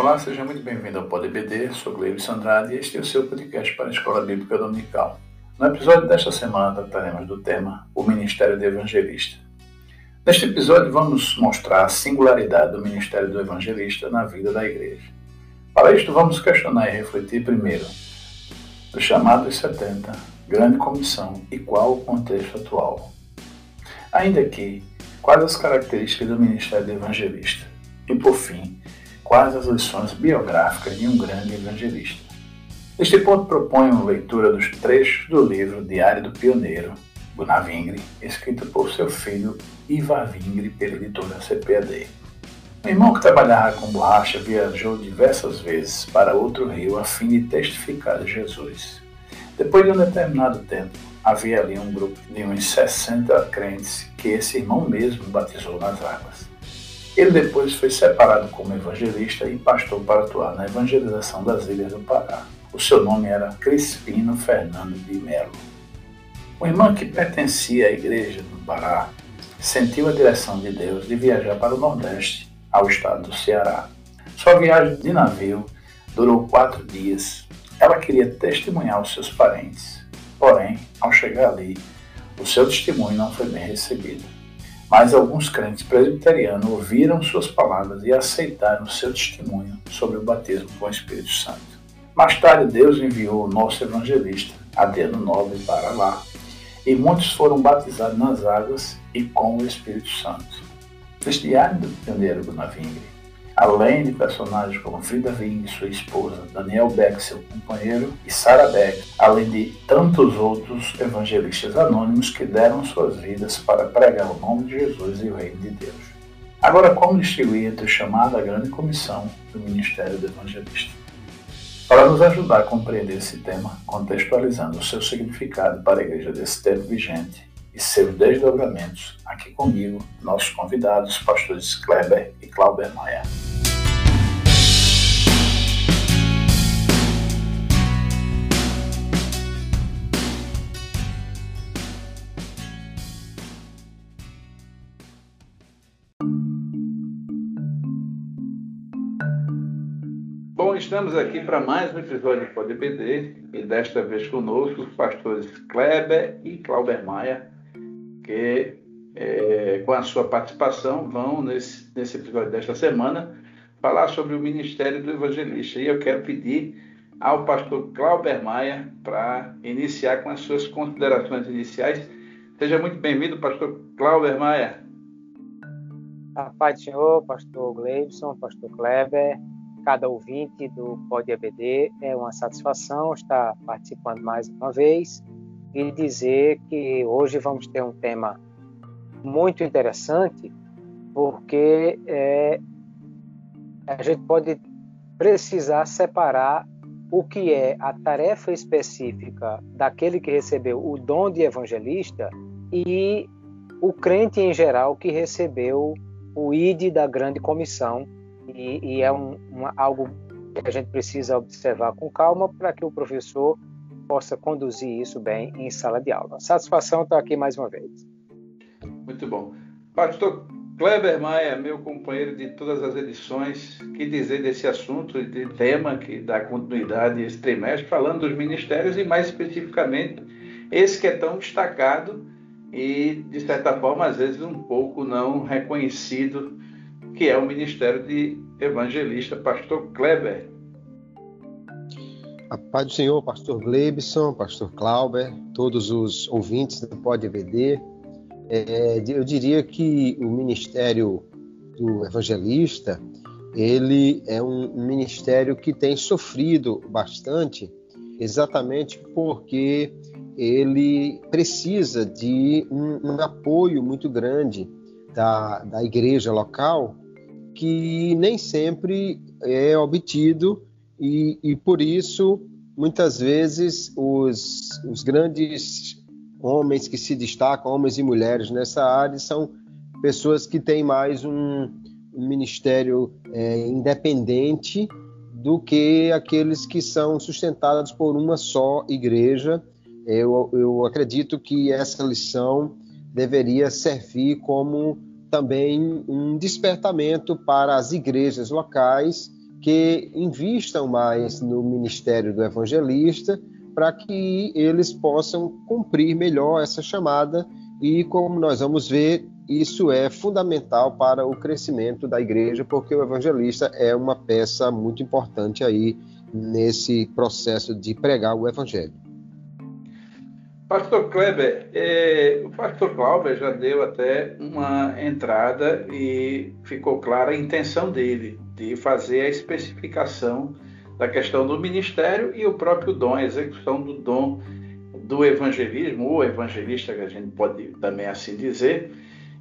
Olá, seja muito bem-vindo ao PodBD, sou Gleibson Sandrade e este é o seu podcast para a Escola Bíblica Dominical. No episódio desta semana trataremos do tema O Ministério do Evangelista. Neste episódio vamos mostrar a singularidade do Ministério do Evangelista na vida da Igreja. Para isto vamos questionar e refletir primeiro do chamado dos 70, grande comissão e qual o contexto atual. Ainda que, quais as características do Ministério do Evangelista? E por fim, quais as lições biográficas de um grande evangelista. Neste ponto proponho a leitura dos trechos do livro Diário do Pioneiro, Gunnar Vingre, escrito por seu filho Ivar Vingre pela editora CPAD. O irmão que trabalhava com borracha viajou diversas vezes para outro rio a fim de testificar de Jesus. Depois de um determinado tempo, havia ali um grupo de uns 60 crentes que esse irmão mesmo batizou nas águas. Ele depois foi separado como evangelista e pastor para atuar na evangelização das ilhas do Pará. O seu nome era Crispino Fernando de Melo. O irmão que pertencia à igreja do Pará sentiu a direção de Deus de viajar para o Nordeste, ao estado do Ceará. Sua viagem de navio durou quatro dias. Ela queria testemunhar os seus parentes. Porém, ao chegar ali, o seu testemunho não foi bem recebido. Mas alguns crentes presbiterianos ouviram suas palavras e aceitaram seu testemunho sobre o batismo com o Espírito Santo. Mais tarde, Deus enviou o nosso evangelista, Adeno Nobre, para lá, e muitos foram batizados nas águas e com o Espírito Santo. Neste diário do pioneiro Bonavingre, além de personagens como Frida Ving, sua esposa, Daniel Beck, seu companheiro, e Sarah Beck, além de tantos outros evangelistas anônimos que deram suas vidas para pregar o nome de Jesus e o reino de Deus. Agora, como distinguir entre o chamado à grande comissão do ministério do evangelista? Para nos ajudar a compreender esse tema, contextualizando o seu significado para a igreja desse tempo vigente, e seus desdobramentos, aqui comigo, nossos convidados, pastores Kleber e Clauber Maia. Estamos aqui para mais um episódio do PodBD e desta vez conosco os pastores Kleber e Clauber Maia, que é, com a sua participação vão, nesse, nesse episódio desta semana, falar sobre o ministério do evangelista. E eu quero pedir ao pastor Clauber Maia para iniciar com as suas considerações iniciais. Seja muito bem-vindo, pastor Clauber Maia. A paz do Senhor, pastor Gleibson, pastor Kleber, cada ouvinte do Pode EBD, é uma satisfação estar participando mais uma vez e dizer que hoje vamos ter um tema muito interessante, porque é, a gente pode precisar separar o que é a tarefa específica daquele que recebeu o dom de evangelista e o crente em geral que recebeu o ID da grande comissão e, e é um, uma, algo que a gente precisa observar com calma para que o professor possa conduzir isso bem em sala de aula. Satisfação estar aqui mais uma vez. Muito bom. Pastor Kleber Maia, meu companheiro de todas as edições, que dizer desse assunto, de tema que dá continuidade esse trimestre, falando dos ministérios e mais especificamente esse que é tão destacado e, de certa forma, às vezes um pouco não reconhecido, que é o ministério de evangelista, pastor Kleber. A paz do Senhor, pastor Gleibson, pastor Clauber, todos os ouvintes do Pode EVD. É, eu diria que o ministério do evangelista, ele é um ministério que tem sofrido bastante, exatamente porque ele precisa de um, um apoio muito grande da, da igreja local, que nem sempre é obtido e, e por isso, muitas vezes, os, os grandes homens que se destacam, homens e mulheres nessa área, são pessoas que têm mais um, ministério é, independente do que aqueles que são sustentados por uma só igreja. Eu, eu acredito que essa lição deveria servir como também um despertamento para as igrejas locais que invistam mais no ministério do evangelista para que eles possam cumprir melhor essa chamada e como nós vamos ver, isso é fundamental para o crescimento da igreja, porque o evangelista é uma peça muito importante aí nesse processo de pregar o evangelho. Pastor Kleber, é, o pastor Kleber já deu até uma entrada e ficou clara a intenção dele de fazer a especificação da questão do ministério e o próprio dom, a execução do dom do evangelismo, ou evangelista, que a gente pode também assim dizer.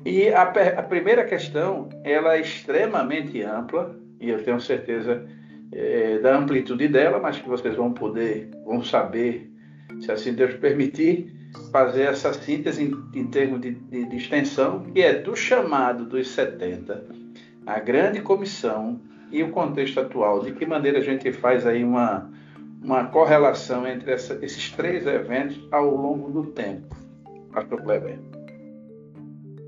E a, a primeira questão, ela é extremamente ampla, e eu tenho certeza é, da amplitude dela, mas que vocês vão poder, vão saber, se assim Deus permitir, fazer essa síntese em, em termos de, de, de extensão, que é do chamado dos 70, a grande comissão e o contexto atual. De que maneira a gente faz aí uma, uma correlação entre essa, esses três eventos ao longo do tempo, Pastor Kleber.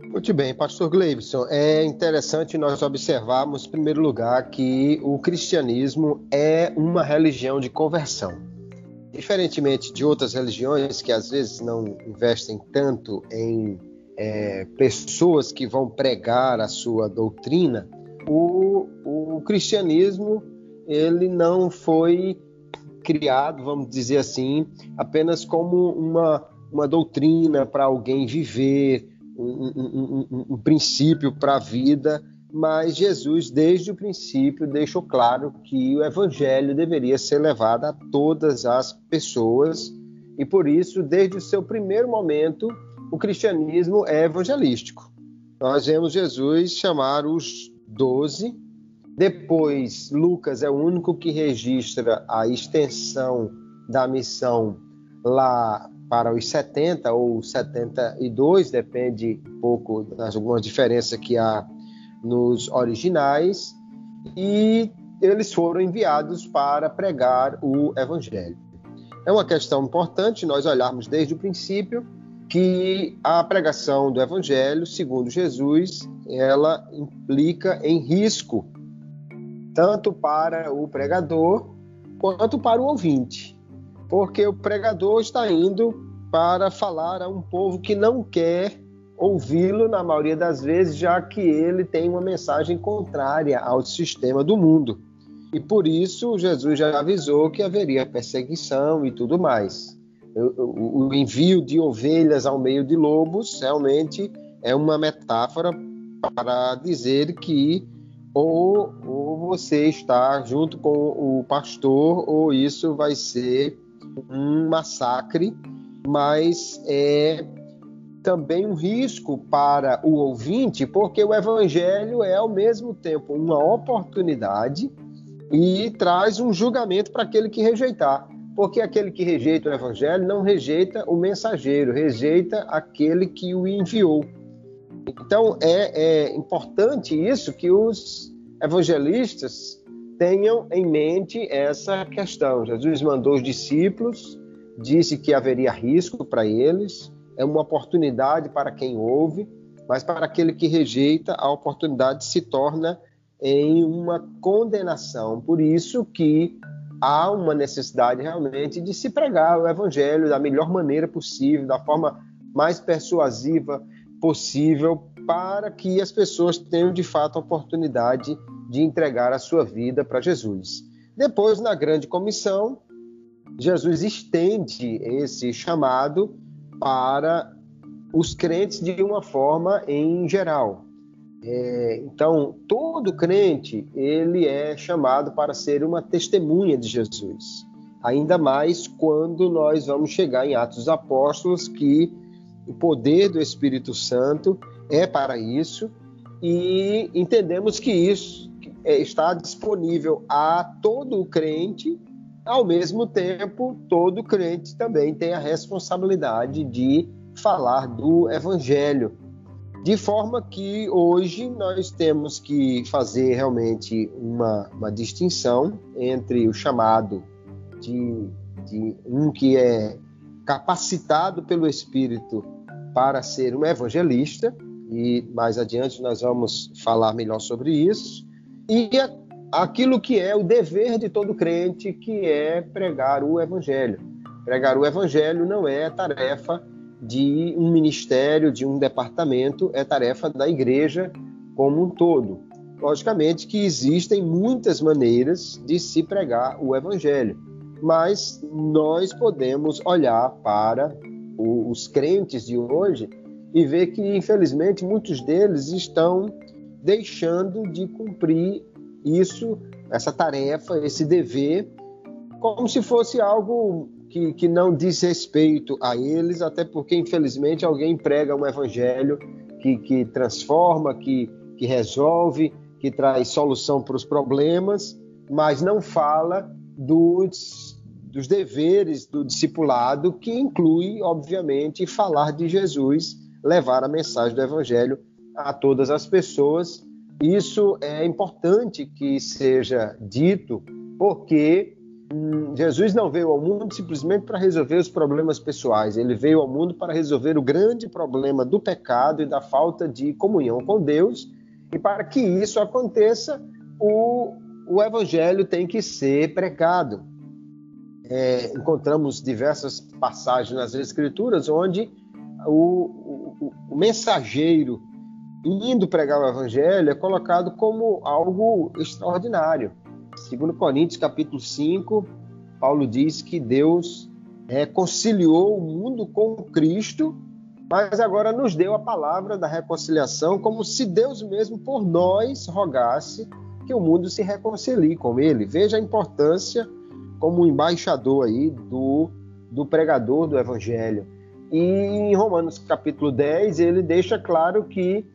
Muito bem, Pastor Gleibson. É interessante nós observarmos, em primeiro lugar, que o cristianismo é uma religião de conversão. Diferentemente de outras religiões que às vezes não investem tanto em é, pessoas que vão pregar a sua doutrina, o, o cristianismo ele não foi criado, vamos dizer assim, apenas como uma, uma doutrina para alguém viver, um, um, um, um princípio para a vida, mas Jesus, desde o princípio, deixou claro que o evangelho deveria ser levado a todas as pessoas, e por isso, desde o seu primeiro momento, o cristianismo é evangelístico. Nós vemos Jesus chamar os doze depois, Lucas é o único que registra a extensão da missão lá para os 70 ou 72, depende um pouco das algumas diferenças que há nos originais, e eles foram enviados para pregar o evangelho. É uma questão importante nós olharmos desde o princípio que a pregação do evangelho, segundo Jesus, ela implica em risco tanto para o pregador quanto para o ouvinte, porque o pregador está indo para falar a um povo que não quer ouvi-lo na maioria das vezes, já que ele tem uma mensagem contrária ao sistema do mundo. E por isso Jesus já avisou que haveria perseguição e tudo mais. O, envio de ovelhas ao meio de lobos realmente é uma metáfora para dizer que ou, ou você está junto com o pastor, ou isso vai ser um massacre, mas é também um risco para o ouvinte, porque o evangelho é ao mesmo tempo uma oportunidade e traz um julgamento para aquele que rejeitar. Porque aquele que rejeita o evangelho não rejeita o mensageiro, rejeita aquele que o enviou. Então é, é importante isso que os evangelistas tenham em mente essa questão. Jesus mandou os discípulos, disse que haveria risco para eles, é uma oportunidade para quem ouve, mas para aquele que rejeita, a oportunidade se torna em uma condenação. Por isso que há uma necessidade realmente de se pregar o evangelho da melhor maneira possível, da forma mais persuasiva possível, para que as pessoas tenham de fato a oportunidade de entregar a sua vida para Jesus. Depois, na grande comissão, Jesus estende esse chamado para os crentes de uma forma em geral. É, então, todo crente ele é chamado para ser uma testemunha de Jesus. Ainda mais quando nós vamos chegar em Atos dos Apóstolos, que o poder do Espírito Santo é para isso, e entendemos que isso é, está disponível a todo crente, ao mesmo tempo, todo crente também tem a responsabilidade de falar do Evangelho. De forma que hoje nós temos que fazer realmente uma, uma distinção entre o chamado de, de um que é capacitado pelo Espírito para ser um evangelista, e mais adiante nós vamos falar melhor sobre isso, e aquilo que é o dever de todo crente, que é pregar o evangelho. Pregar o evangelho não é tarefa de um ministério, de um departamento, é tarefa da igreja como um todo. Logicamente que existem muitas maneiras de se pregar o evangelho, mas nós podemos olhar para os crentes de hoje e ver que, infelizmente, muitos deles estão deixando de cumprir isso, essa tarefa, esse dever, como se fosse algo que, que não diz respeito a eles, até porque, infelizmente, alguém prega um evangelho que, que transforma, que, que resolve, que traz solução para os problemas, mas não fala dos, dos deveres do discipulado, que inclui, obviamente, falar de Jesus levar a mensagem do Evangelho a todas as pessoas. Isso é importante que seja dito, porque hum, Jesus não veio ao mundo simplesmente para resolver os problemas pessoais, ele veio ao mundo para resolver o grande problema do pecado e da falta de comunhão com Deus. E para que isso aconteça, o, o evangelho tem que ser pregado. É, encontramos diversas passagens nas Escrituras onde o, o, o mensageiro indo pregar o evangelho é colocado como algo extraordinário. Segundo Coríntios capítulo 5, Paulo diz que Deus reconciliou o mundo com Cristo, mas agora nos deu a palavra da reconciliação, como se Deus mesmo por nós rogasse que o mundo se reconcilie com ele. Veja a importância como embaixador aí do, do pregador do evangelho. E em Romanos capítulo 10, ele deixa claro que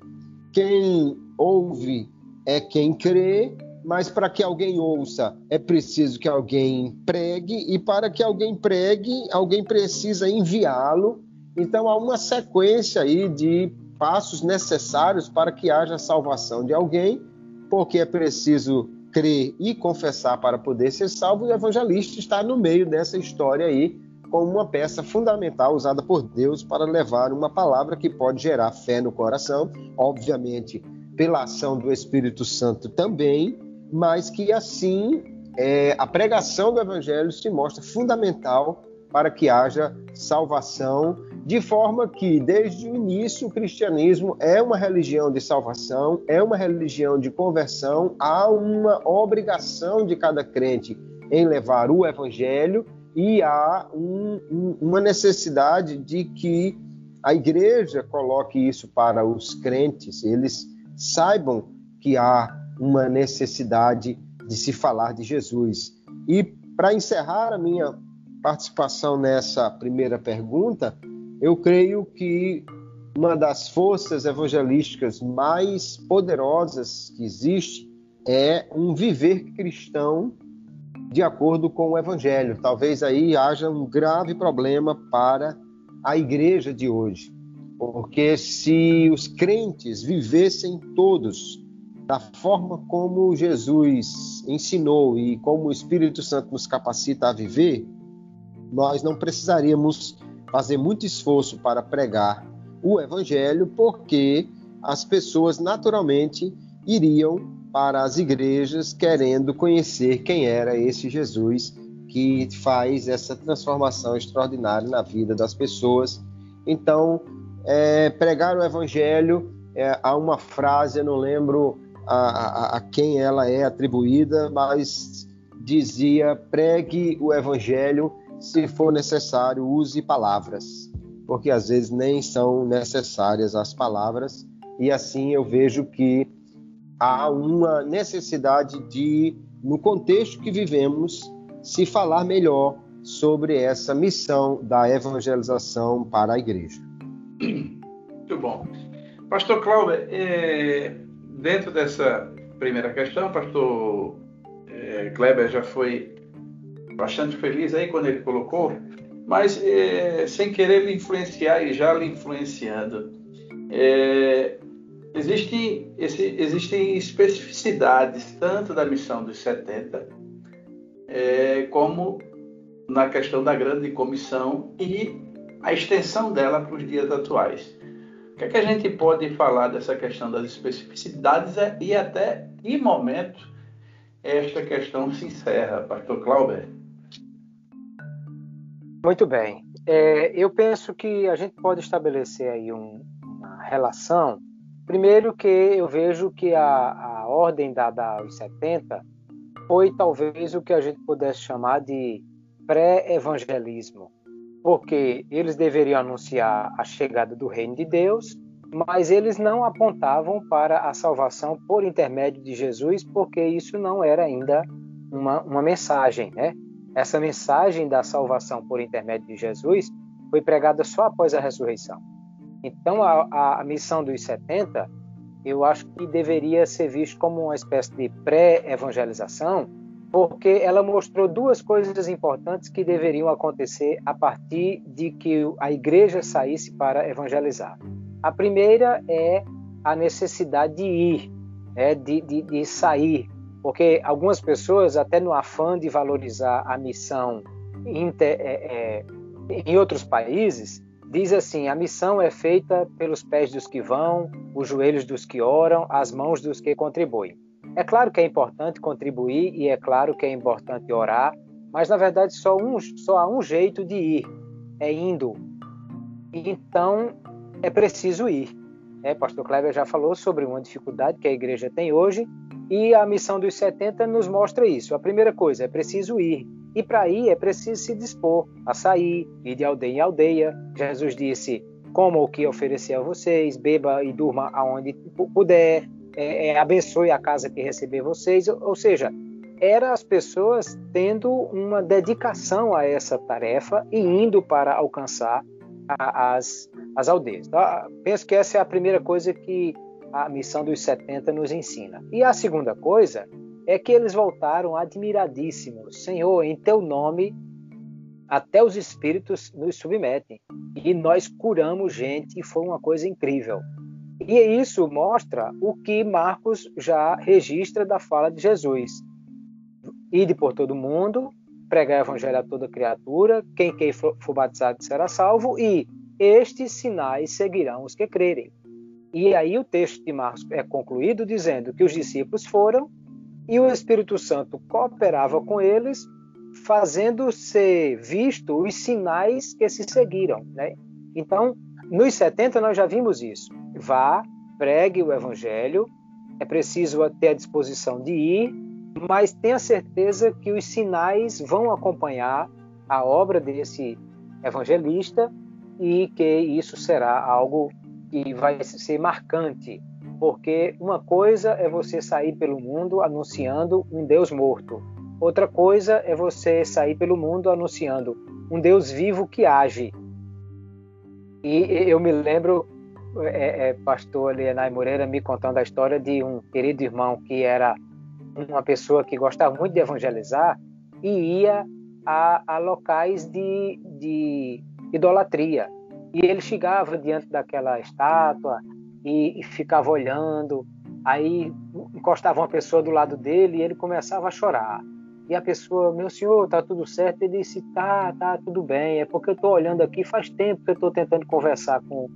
quem ouve é quem crê, mas para que alguém ouça é preciso que alguém pregue, e para que alguém pregue, alguém precisa enviá-lo. Então há uma sequência aí de passos necessários para que haja salvação de alguém, porque é preciso crer e confessar para poder ser salvo, e o evangelista está no meio dessa história aí, como uma peça fundamental usada por Deus para levar uma palavra que pode gerar fé no coração, obviamente pela ação do Espírito Santo também, mas que assim é, a pregação do Evangelho se mostra fundamental para que haja salvação, de forma que, desde o início, o cristianismo é uma religião de salvação, é uma religião de conversão, há uma obrigação de cada crente em levar o Evangelho e há um, um, uma necessidade de que a igreja coloque isso para os crentes, eles saibam que há uma necessidade de se falar de Jesus. E para encerrar a minha participação nessa primeira pergunta, eu creio que uma das forças evangelísticas mais poderosas que existe é um viver cristão de acordo com o Evangelho. Talvez aí haja um grave problema para a igreja de hoje, porque se os crentes vivessem todos da forma como Jesus ensinou e como o Espírito Santo nos capacita a viver, nós não precisaríamos fazer muito esforço para pregar o Evangelho, porque as pessoas naturalmente iriam para as igrejas querendo conhecer quem era esse Jesus que faz essa transformação extraordinária na vida das pessoas. Então, é, pregar o evangelho, é, há uma frase, eu não lembro a, a, a quem ela é atribuída, mas dizia: pregue o evangelho, se for necessário, use palavras, porque às vezes nem são necessárias as palavras, e assim eu vejo que há uma necessidade de, no contexto que vivemos, se falar melhor sobre essa missão da evangelização para a igreja. Muito bom. Pastor Cláudio, é, dentro dessa primeira questão, pastor é, Kleber já foi bastante feliz aí quando ele colocou, mas é, sem querer lhe influenciar e já lhe influenciando, é, Existem, existem especificidades tanto da missão dos 70 é, como na questão da grande comissão e a extensão dela para os dias atuais. O que, é que a gente pode falar dessa questão das especificidades e até, em momento, esta questão se encerra, Pastor Clauber. Muito bem. É, eu penso que a gente pode estabelecer aí um, uma relação. Primeiro que eu vejo que a, a ordem dada aos 70 foi talvez o que a gente pudesse chamar de pré-evangelismo, porque eles deveriam anunciar a chegada do reino de Deus, mas eles não apontavam para a salvação por intermédio de Jesus, porque isso não era ainda uma, uma mensagem, né? Essa mensagem da salvação por intermédio de Jesus foi pregada só após a ressurreição. Então, a, a missão dos 70, eu acho que deveria ser visto como uma espécie de pré-evangelização, porque ela mostrou duas coisas importantes que deveriam acontecer a partir de que a igreja saísse para evangelizar. A primeira é a necessidade de ir, é, de, de, de sair, porque algumas pessoas, até no afã de valorizar a missão inter, é, é, em outros países, diz assim: a missão é feita pelos pés dos que vão, os joelhos dos que oram, as mãos dos que contribuem. É claro que é importante contribuir e é claro que é importante orar, mas na verdade só, um, só há um jeito de ir, é indo. Então é preciso ir. É, Pastor Kleber já falou sobre uma dificuldade que a igreja tem hoje e a missão dos 70 nos mostra isso. A primeira coisa é preciso ir. E para ir é preciso se dispor a sair, ir de aldeia em aldeia. Jesus disse: coma o que oferecer a vocês, beba e durma aonde puder, é, é, abençoe a casa que receber vocês. Ou, ou seja, eram as pessoas tendo uma dedicação a essa tarefa e indo para alcançar a, as, as aldeias. Então, penso que essa é a primeira coisa que a missão dos 70 nos ensina. E a segunda coisa é que eles voltaram admiradíssimos. Senhor, em teu nome até os espíritos nos submetem. E nós curamos gente e foi uma coisa incrível. E isso mostra o que Marcos já registra da fala de Jesus. Ide por todo mundo, pregar o evangelho a toda criatura, quem quem for batizado será salvo, e estes sinais seguirão os que crerem. E aí o texto de Marcos é concluído dizendo que os discípulos foram e o Espírito Santo cooperava com eles, fazendo ser visto os sinais que se seguiram. Né? Então, nos 70 nós já vimos isso. Vá, pregue o evangelho, é preciso ter a disposição de ir, mas tenha certeza que os sinais vão acompanhar a obra desse evangelista e que isso será algo que vai ser marcante, porque uma coisa é você sair pelo mundo anunciando um Deus morto, outra coisa é você sair pelo mundo anunciando um Deus vivo que age, e eu me lembro, é, é, pastor Leonai Moreira me contando a história de um querido irmão que era uma pessoa que gostava muito de evangelizar e ia a, a locais de, de idolatria. E ele chegava diante daquela estátua e, e, ficava olhando. Aí encostava uma pessoa do lado dele e ele começava a chorar. E a pessoa, meu senhor, tá tudo certo? Ele disse, tá, tá, tudo bem. É porque eu estou olhando aqui, faz tempo que eu estou tentando conversar com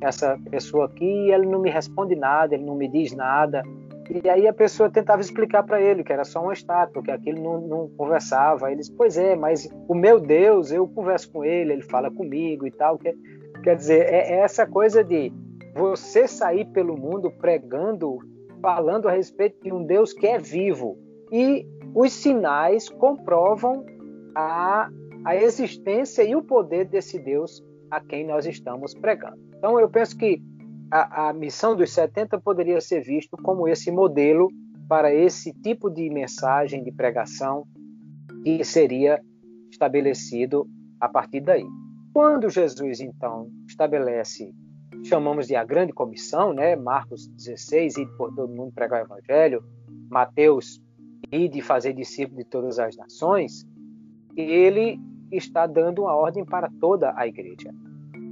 essa pessoa aqui e ele não me responde nada, ele não me diz nada. E aí a pessoa tentava explicar para ele que era só uma estátua, que aquilo não, não conversava. Ele disse, pois é, mas o meu Deus, eu converso com ele, ele fala comigo e tal. Quer, quer dizer, é, é essa coisa de você sair pelo mundo pregando, falando a respeito de um Deus que é vivo. E os sinais comprovam a, a existência e o poder desse Deus a quem nós estamos pregando. Então, eu penso que a, a missão dos 70 poderia ser visto como esse modelo para esse tipo de mensagem de pregação que seria estabelecido a partir daí. Quando Jesus então estabelece, chamamos de a grande comissão, né? Marcos 16, e por todo mundo pregar o evangelho, Mateus e de fazer discípulos de todas as nações, ele está dando uma ordem para toda a igreja.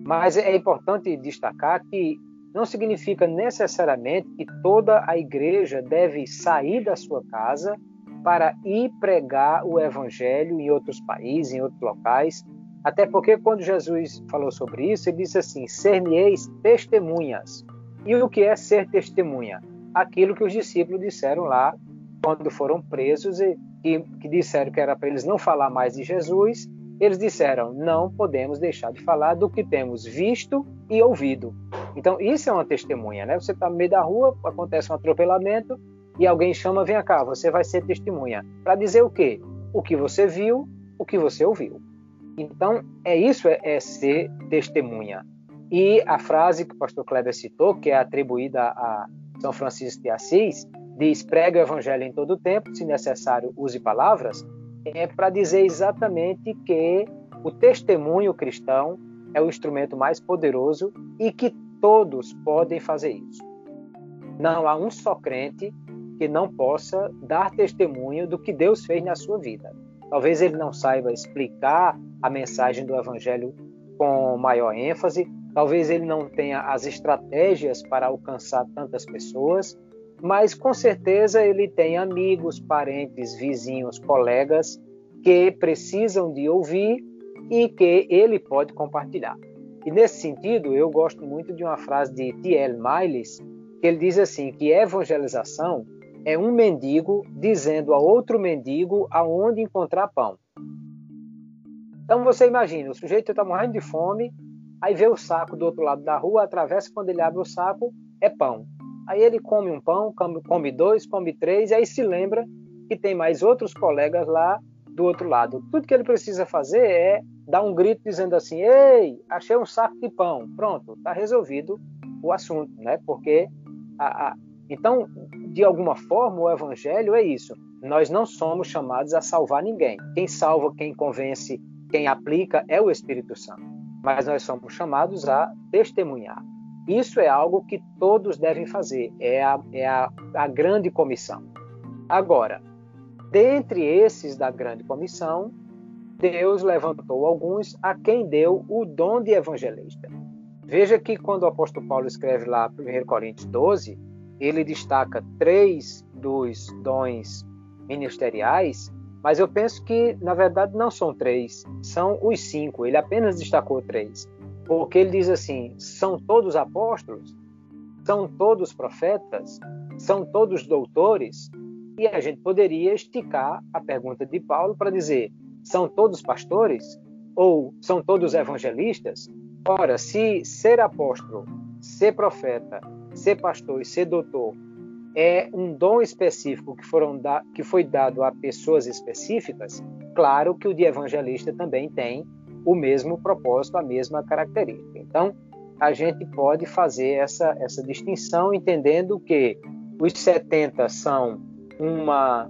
Mas é importante destacar que não significa necessariamente que toda a igreja deve sair da sua casa para ir pregar o evangelho em outros países, em outros locais. Até porque quando Jesus falou sobre isso, ele disse assim: "Ser-me-eis testemunhas". E o que é ser testemunha? Aquilo que os discípulos disseram lá quando foram presos e que, que disseram que era para eles não falar mais de Jesus, eles disseram: não podemos deixar de falar do que temos visto e ouvido. Então, isso é uma testemunha, né? Você está no meio da rua, acontece um atropelamento e alguém chama: vem cá, você vai ser testemunha. Para dizer o quê? O que você viu, o que você ouviu. Então, é isso, é, é ser testemunha. E a frase que o pastor Kleber citou, que é atribuída a São Francisco de Assis, diz: prega o evangelho em todo tempo, se necessário, use palavras, é para dizer exatamente que o testemunho cristão é o instrumento mais poderoso e que todos podem fazer isso. Não há um só crente que não possa dar testemunho do que Deus fez na sua vida. Talvez ele não saiba explicar a mensagem do evangelho com maior ênfase, talvez ele não tenha as estratégias para alcançar tantas pessoas, mas com certeza ele tem amigos, parentes, vizinhos, colegas que precisam de ouvir e que ele pode compartilhar. E nesse sentido, eu gosto muito de uma frase de T.L. Miles, que ele diz assim que evangelização é um mendigo dizendo a outro mendigo aonde encontrar pão. Então você imagina, o sujeito está morrendo de fome, aí vê o saco do outro lado da rua, atravessa, quando ele abre o saco, é pão. Aí ele come um pão, come dois, come três, e aí se lembra que tem mais outros colegas lá do outro lado. Tudo que ele precisa fazer é dar um grito dizendo assim: Ei, achei um saco de pão. Pronto, está resolvido o assunto, né? Porque a, a... então, de alguma forma, o evangelho é isso. Nós não somos chamados a salvar ninguém. Quem salva, quem convence, quem aplica é o Espírito Santo. Mas nós somos chamados a testemunhar. Isso é algo que todos devem fazer, é a, é a, a grande comissão. Agora, dentre esses da grande comissão, Deus levantou alguns a quem deu o dom de evangelista. Veja que quando o apóstolo Paulo escreve lá 1 Coríntios 12, ele destaca três dos dons ministeriais, mas eu penso que, na verdade, não são três, são os cinco. Ele apenas destacou três. Porque ele diz assim: são todos apóstolos, são todos profetas, são todos doutores. E a gente poderia esticar a pergunta de Paulo para dizer: são todos pastores? Ou são todos evangelistas? Ora, se ser apóstolo, ser profeta, ser pastor e ser doutor é um dom específico que, foram da, que foi dado a pessoas específicas, claro que o de evangelista também tem o mesmo propósito, a mesma característica. Então, a gente pode fazer essa, essa distinção entendendo que os 70 são uma,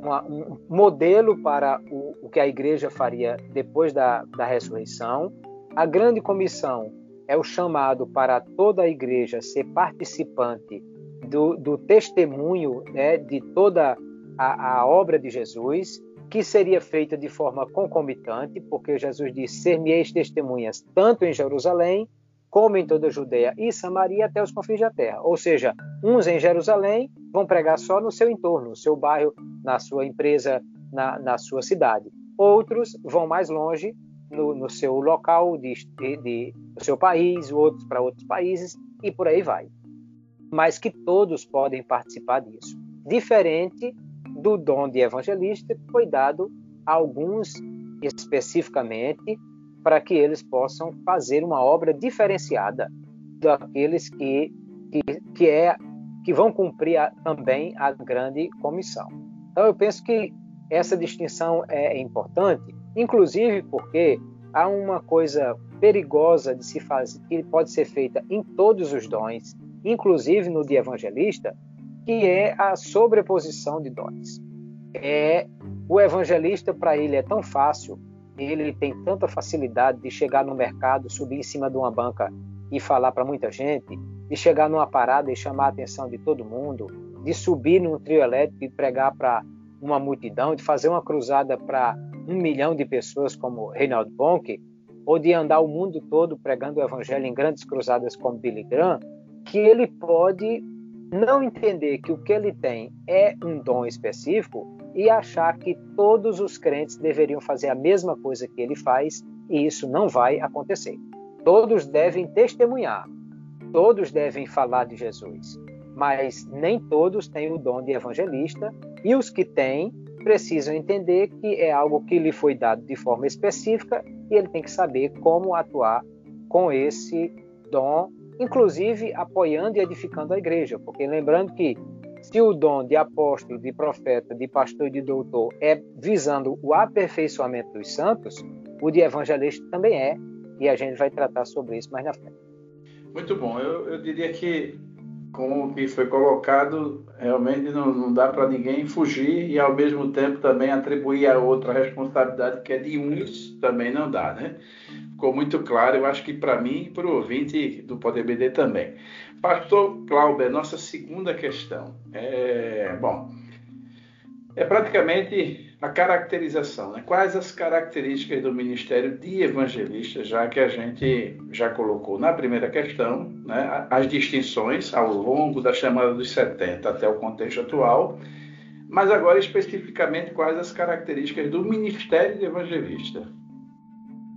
uma, um modelo para o, o, que a igreja faria depois da, da ressurreição. A grande comissão é o chamado para toda a igreja ser participante do, do testemunho né, de toda a, a obra de Jesus que seria feita de forma concomitante, porque Jesus disse: Ser-me-eis testemunhas tanto em Jerusalém, como em toda a Judéia e Samaria até os confins da terra. Ou seja, uns em Jerusalém vão pregar só no seu entorno, no seu bairro, na sua empresa, na, na sua cidade. Outros vão mais longe, no, no seu local, de, de, de, do seu país, outros para outros países, e por aí vai. Mas que todos podem participar disso. Diferente do dom de evangelista que foi dado a alguns especificamente para que eles possam fazer uma obra diferenciada daqueles que que, que é que vão cumprir a, também a grande comissão. Então eu penso que essa distinção é importante, inclusive porque há uma coisa perigosa de se fazer que pode ser feita em todos os dons, inclusive no de evangelista, que é a sobreposição de dons. É o evangelista para ele é tão fácil, ele tem tanta facilidade de chegar no mercado, subir em cima de uma banca e falar para muita gente, de chegar numa parada e chamar a atenção de todo mundo, de subir num trio elétrico e pregar para uma multidão, de fazer uma cruzada para um milhão de pessoas como Reinald Bonk, ou de andar o mundo todo pregando o evangelho em grandes cruzadas como Billy Graham, que ele pode não entender que o que ele tem é um dom específico e achar que todos os crentes deveriam fazer a mesma coisa que ele faz, e isso não vai acontecer. Todos devem testemunhar, todos devem falar de Jesus. mas nem todos têm o dom de evangelista, e os que têm precisam entender que é algo que lhe foi dado de forma específica e ele tem que saber como atuar com esse dom, inclusive apoiando e edificando a igreja, porque lembrando que se o dom de apóstolo, de profeta, de pastor e de doutor é visando o aperfeiçoamento dos santos, o de evangelista também é, e a gente vai tratar sobre isso mais na frente. Muito bom. Eu, eu diria que com o que foi colocado, realmente não, não dá para ninguém fugir e, ao mesmo tempo, também atribuir a outra responsabilidade que é de uns, também não dá, né? Ficou muito claro, eu acho que para mim e para o ouvinte do Poder BD também. Pastor Cláudio, nossa segunda questão. É, bom, é praticamente a caracterização, né? quais as características do ministério de evangelista, já que a gente já colocou na primeira questão né? as distinções ao longo da chamada dos 70 até o contexto atual, mas agora especificamente quais as características do ministério de evangelista.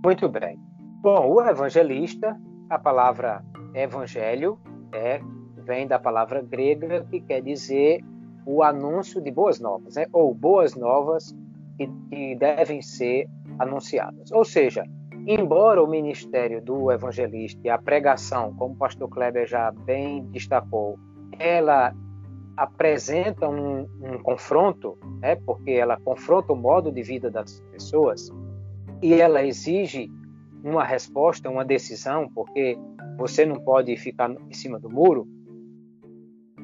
Muito bem. Bom, o evangelista, a palavra evangelho é, vem da palavra grega que quer dizer o anúncio de boas novas, né? ou boas novas que, que devem ser anunciadas. Ou seja, embora o ministério do evangelista e a pregação, como o pastor Kleber já bem destacou, ela apresenta um, um, confronto, né, porque ela confronta o modo de vida das pessoas e ela exige uma resposta, uma decisão, porque você não pode ficar em cima do muro,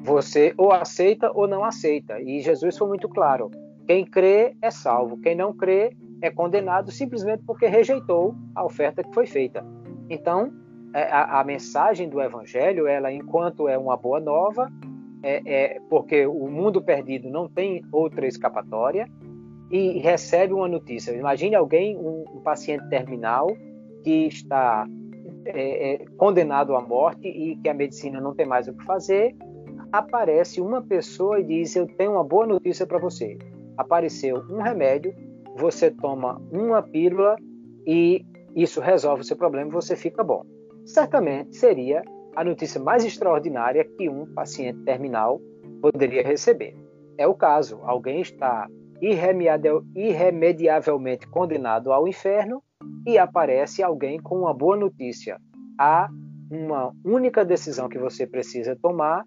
você ou aceita ou não aceita. E Jesus foi muito claro: quem crê é salvo, quem não crê é condenado simplesmente porque rejeitou a oferta que foi feita. Então, é, a, a mensagem do Evangelho, ela, enquanto é uma boa nova, é, é, porque o mundo perdido não tem outra escapatória e recebe uma notícia. Imagine alguém, um, um paciente terminal que está é, é, condenado à morte e que a medicina não tem mais o que fazer aparece uma pessoa e diz: Eu tenho uma boa notícia para você. Apareceu um remédio, você toma uma pílula e isso resolve o seu problema e você fica bom. Certamente seria a notícia mais extraordinária que um paciente terminal poderia receber. É o caso: alguém está irremediavelmente condenado ao inferno e aparece alguém com uma boa notícia. Há uma única decisão que você precisa tomar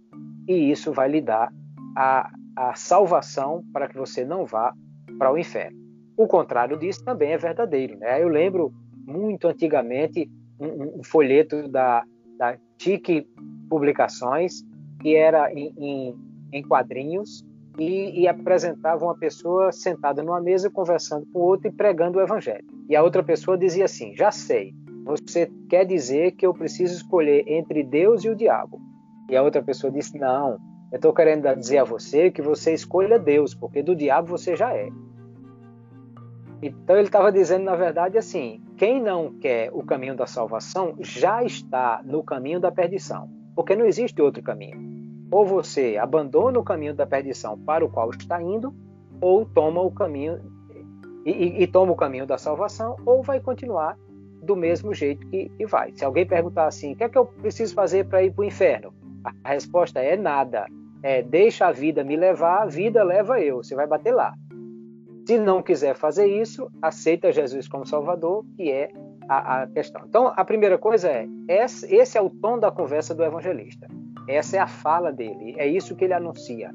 e isso vai lhe dar a, a salvação para que você não vá para o inferno. O contrário disso também é verdadeiro. Né? Eu lembro muito antigamente um, um folheto da, da TIC Publicações, que era em, em, em quadrinhos, e, e, apresentava uma pessoa sentada numa mesa conversando com outra e pregando o evangelho. E a outra pessoa dizia assim: Já sei, você quer dizer que eu preciso escolher entre Deus e o diabo. E a outra pessoa disse: Não, eu estou querendo dizer a você que você escolha Deus, porque do diabo você já é. Então ele estava dizendo, na verdade, assim: quem não quer o caminho da salvação já está no caminho da perdição, porque não existe outro caminho. Ou você abandona o caminho da perdição para o qual está indo, ou toma o caminho e, e, e toma o caminho da salvação, ou vai continuar do mesmo jeito que, que vai. Se alguém perguntar assim, o que é que eu preciso fazer para ir para o inferno? A resposta é nada. É deixa a vida me levar, a vida leva eu. Você vai bater lá. Se não quiser fazer isso, aceita Jesus como Salvador, que é a, a questão. Então, a primeira coisa é: esse, é o tom da conversa do evangelista. Essa é a fala dele. É isso que ele anuncia.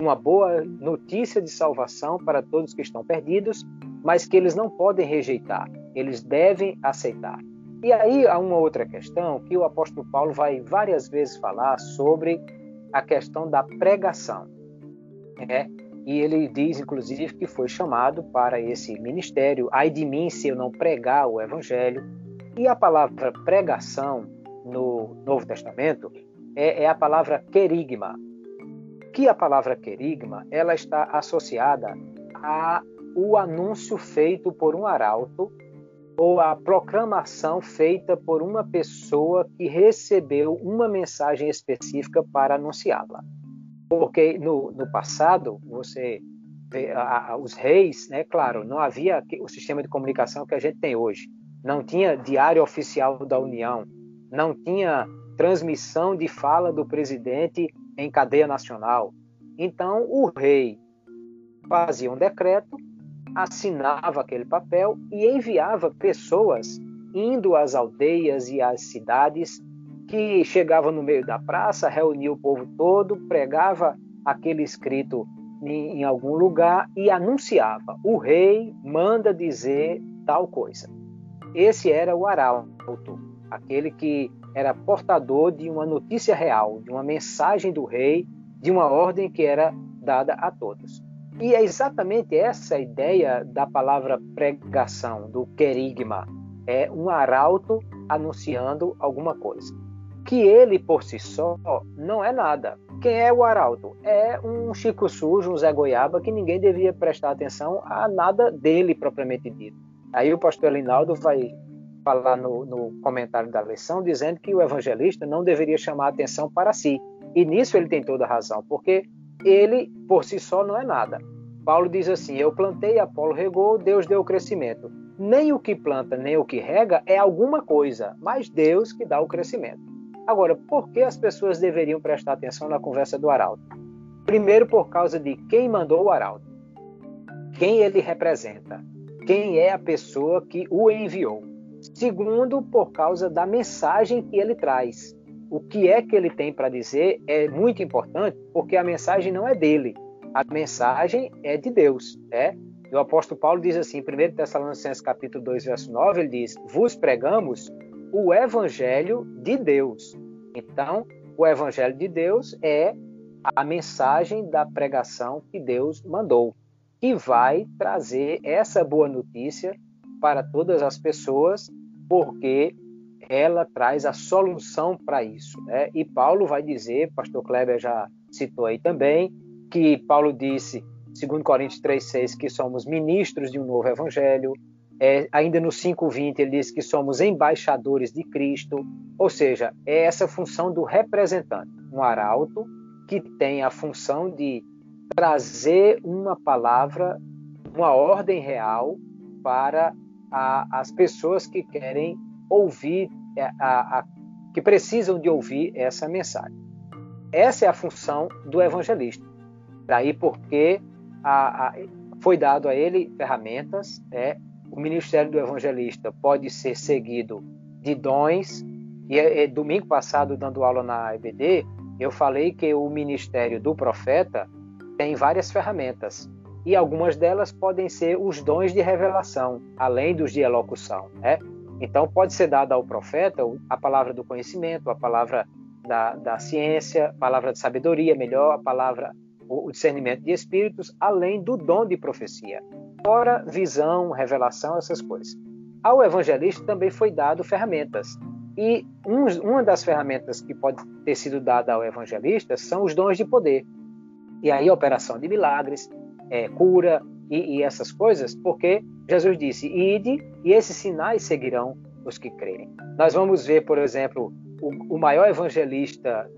Uma boa notícia de salvação para todos que estão perdidos, mas que eles não podem rejeitar, eles devem aceitar. E aí há uma outra questão que o apóstolo Paulo vai várias vezes falar sobre a questão da pregação. Né? E ele diz, inclusive, que foi chamado para esse ministério. Ai de mim se eu não pregar o evangelho. E a palavra pregação no Novo Testamento é, é a palavra querigma. Que a palavra querigma ela está associada a o anúncio feito por um arauto ou a proclamação feita por uma pessoa que recebeu uma mensagem específica para anunciá-la. Porque no, no passado, você vê, a, a, os reis, né, claro, não havia o sistema de comunicação que a gente tem hoje. Não tinha diário oficial da União, não tinha transmissão de fala do presidente em cadeia nacional. Então, o rei fazia um decreto, assinava aquele papel e enviava pessoas indo às aldeias e às cidades, que chegava no meio da praça, reunia o povo todo, pregava aquele escrito em, em algum lugar e anunciava: o rei manda dizer tal coisa. Esse era o arauto, aquele que era portador de uma notícia real, de uma mensagem do rei, de uma ordem que era dada a todos. E é exatamente essa a ideia da palavra pregação, do querigma. É um arauto anunciando alguma coisa. Que ele por si só não é nada. Quem é o arauto? É um Chico Sujo, um Zé Goiaba, que ninguém devia prestar atenção a nada dele propriamente dito. Aí o pastor Elinaldo vai falar no, no comentário da lição dizendo que o evangelista não deveria chamar atenção para si. E nisso ele tem toda a razão, porque ele por si só não é nada. Paulo diz assim: Eu plantei, Apolo regou, Deus deu o crescimento. Nem o que planta, nem o que rega é alguma coisa, mas Deus que dá o crescimento. Agora, por que as pessoas deveriam prestar atenção na conversa do arauto? Primeiro, por causa de quem mandou o arauto, quem ele representa, quem é a pessoa que o enviou. Segundo, por causa da mensagem que ele traz o que é que ele tem para dizer é muito importante, porque a mensagem não é dele, a mensagem é de Deus, né? O apóstolo Paulo diz assim, em 1 Tessalonicenses capítulo 2, verso 9, ele diz: "Vos pregamos o evangelho de Deus". Então, o evangelho de Deus é a mensagem da pregação que Deus mandou, que vai trazer essa boa notícia para todas as pessoas, porque ela traz a solução para isso. Né? E Paulo vai dizer, pastor Kleber já citou aí também, que Paulo disse, segundo Coríntios 3,6, que somos ministros de um novo evangelho. É, ainda no 5,20 ele diz que somos embaixadores de Cristo, ou seja, é essa função do representante, um arauto que tem a função de trazer uma palavra, uma ordem real para a, as pessoas que querem ouvir, é, a, a, que precisam de ouvir essa mensagem. Essa é a função do evangelista. Daí porque foi dado a ele ferramentas. É, o ministério do evangelista pode ser seguido de dons. E é, é, domingo passado, dando aula na EBD, eu falei que o ministério do profeta tem várias ferramentas. E algumas delas podem ser os dons de revelação, além dos de elocução. Né? Então, pode ser dada ao profeta a palavra do conhecimento, a palavra da, da ciência, a palavra de sabedoria, melhor, a palavra, o, discernimento de espíritos, além do dom de profecia. Fora visão, revelação, essas coisas. Ao evangelista também foi dado ferramentas. E um, uma das ferramentas que pode ter sido dada ao evangelista são os dons de poder. E aí, operação de milagres, é, cura, e, e essas coisas, porque Jesus disse: Ide e esses sinais seguirão os que crerem. Nós vamos ver, por exemplo, o, o maior evangelista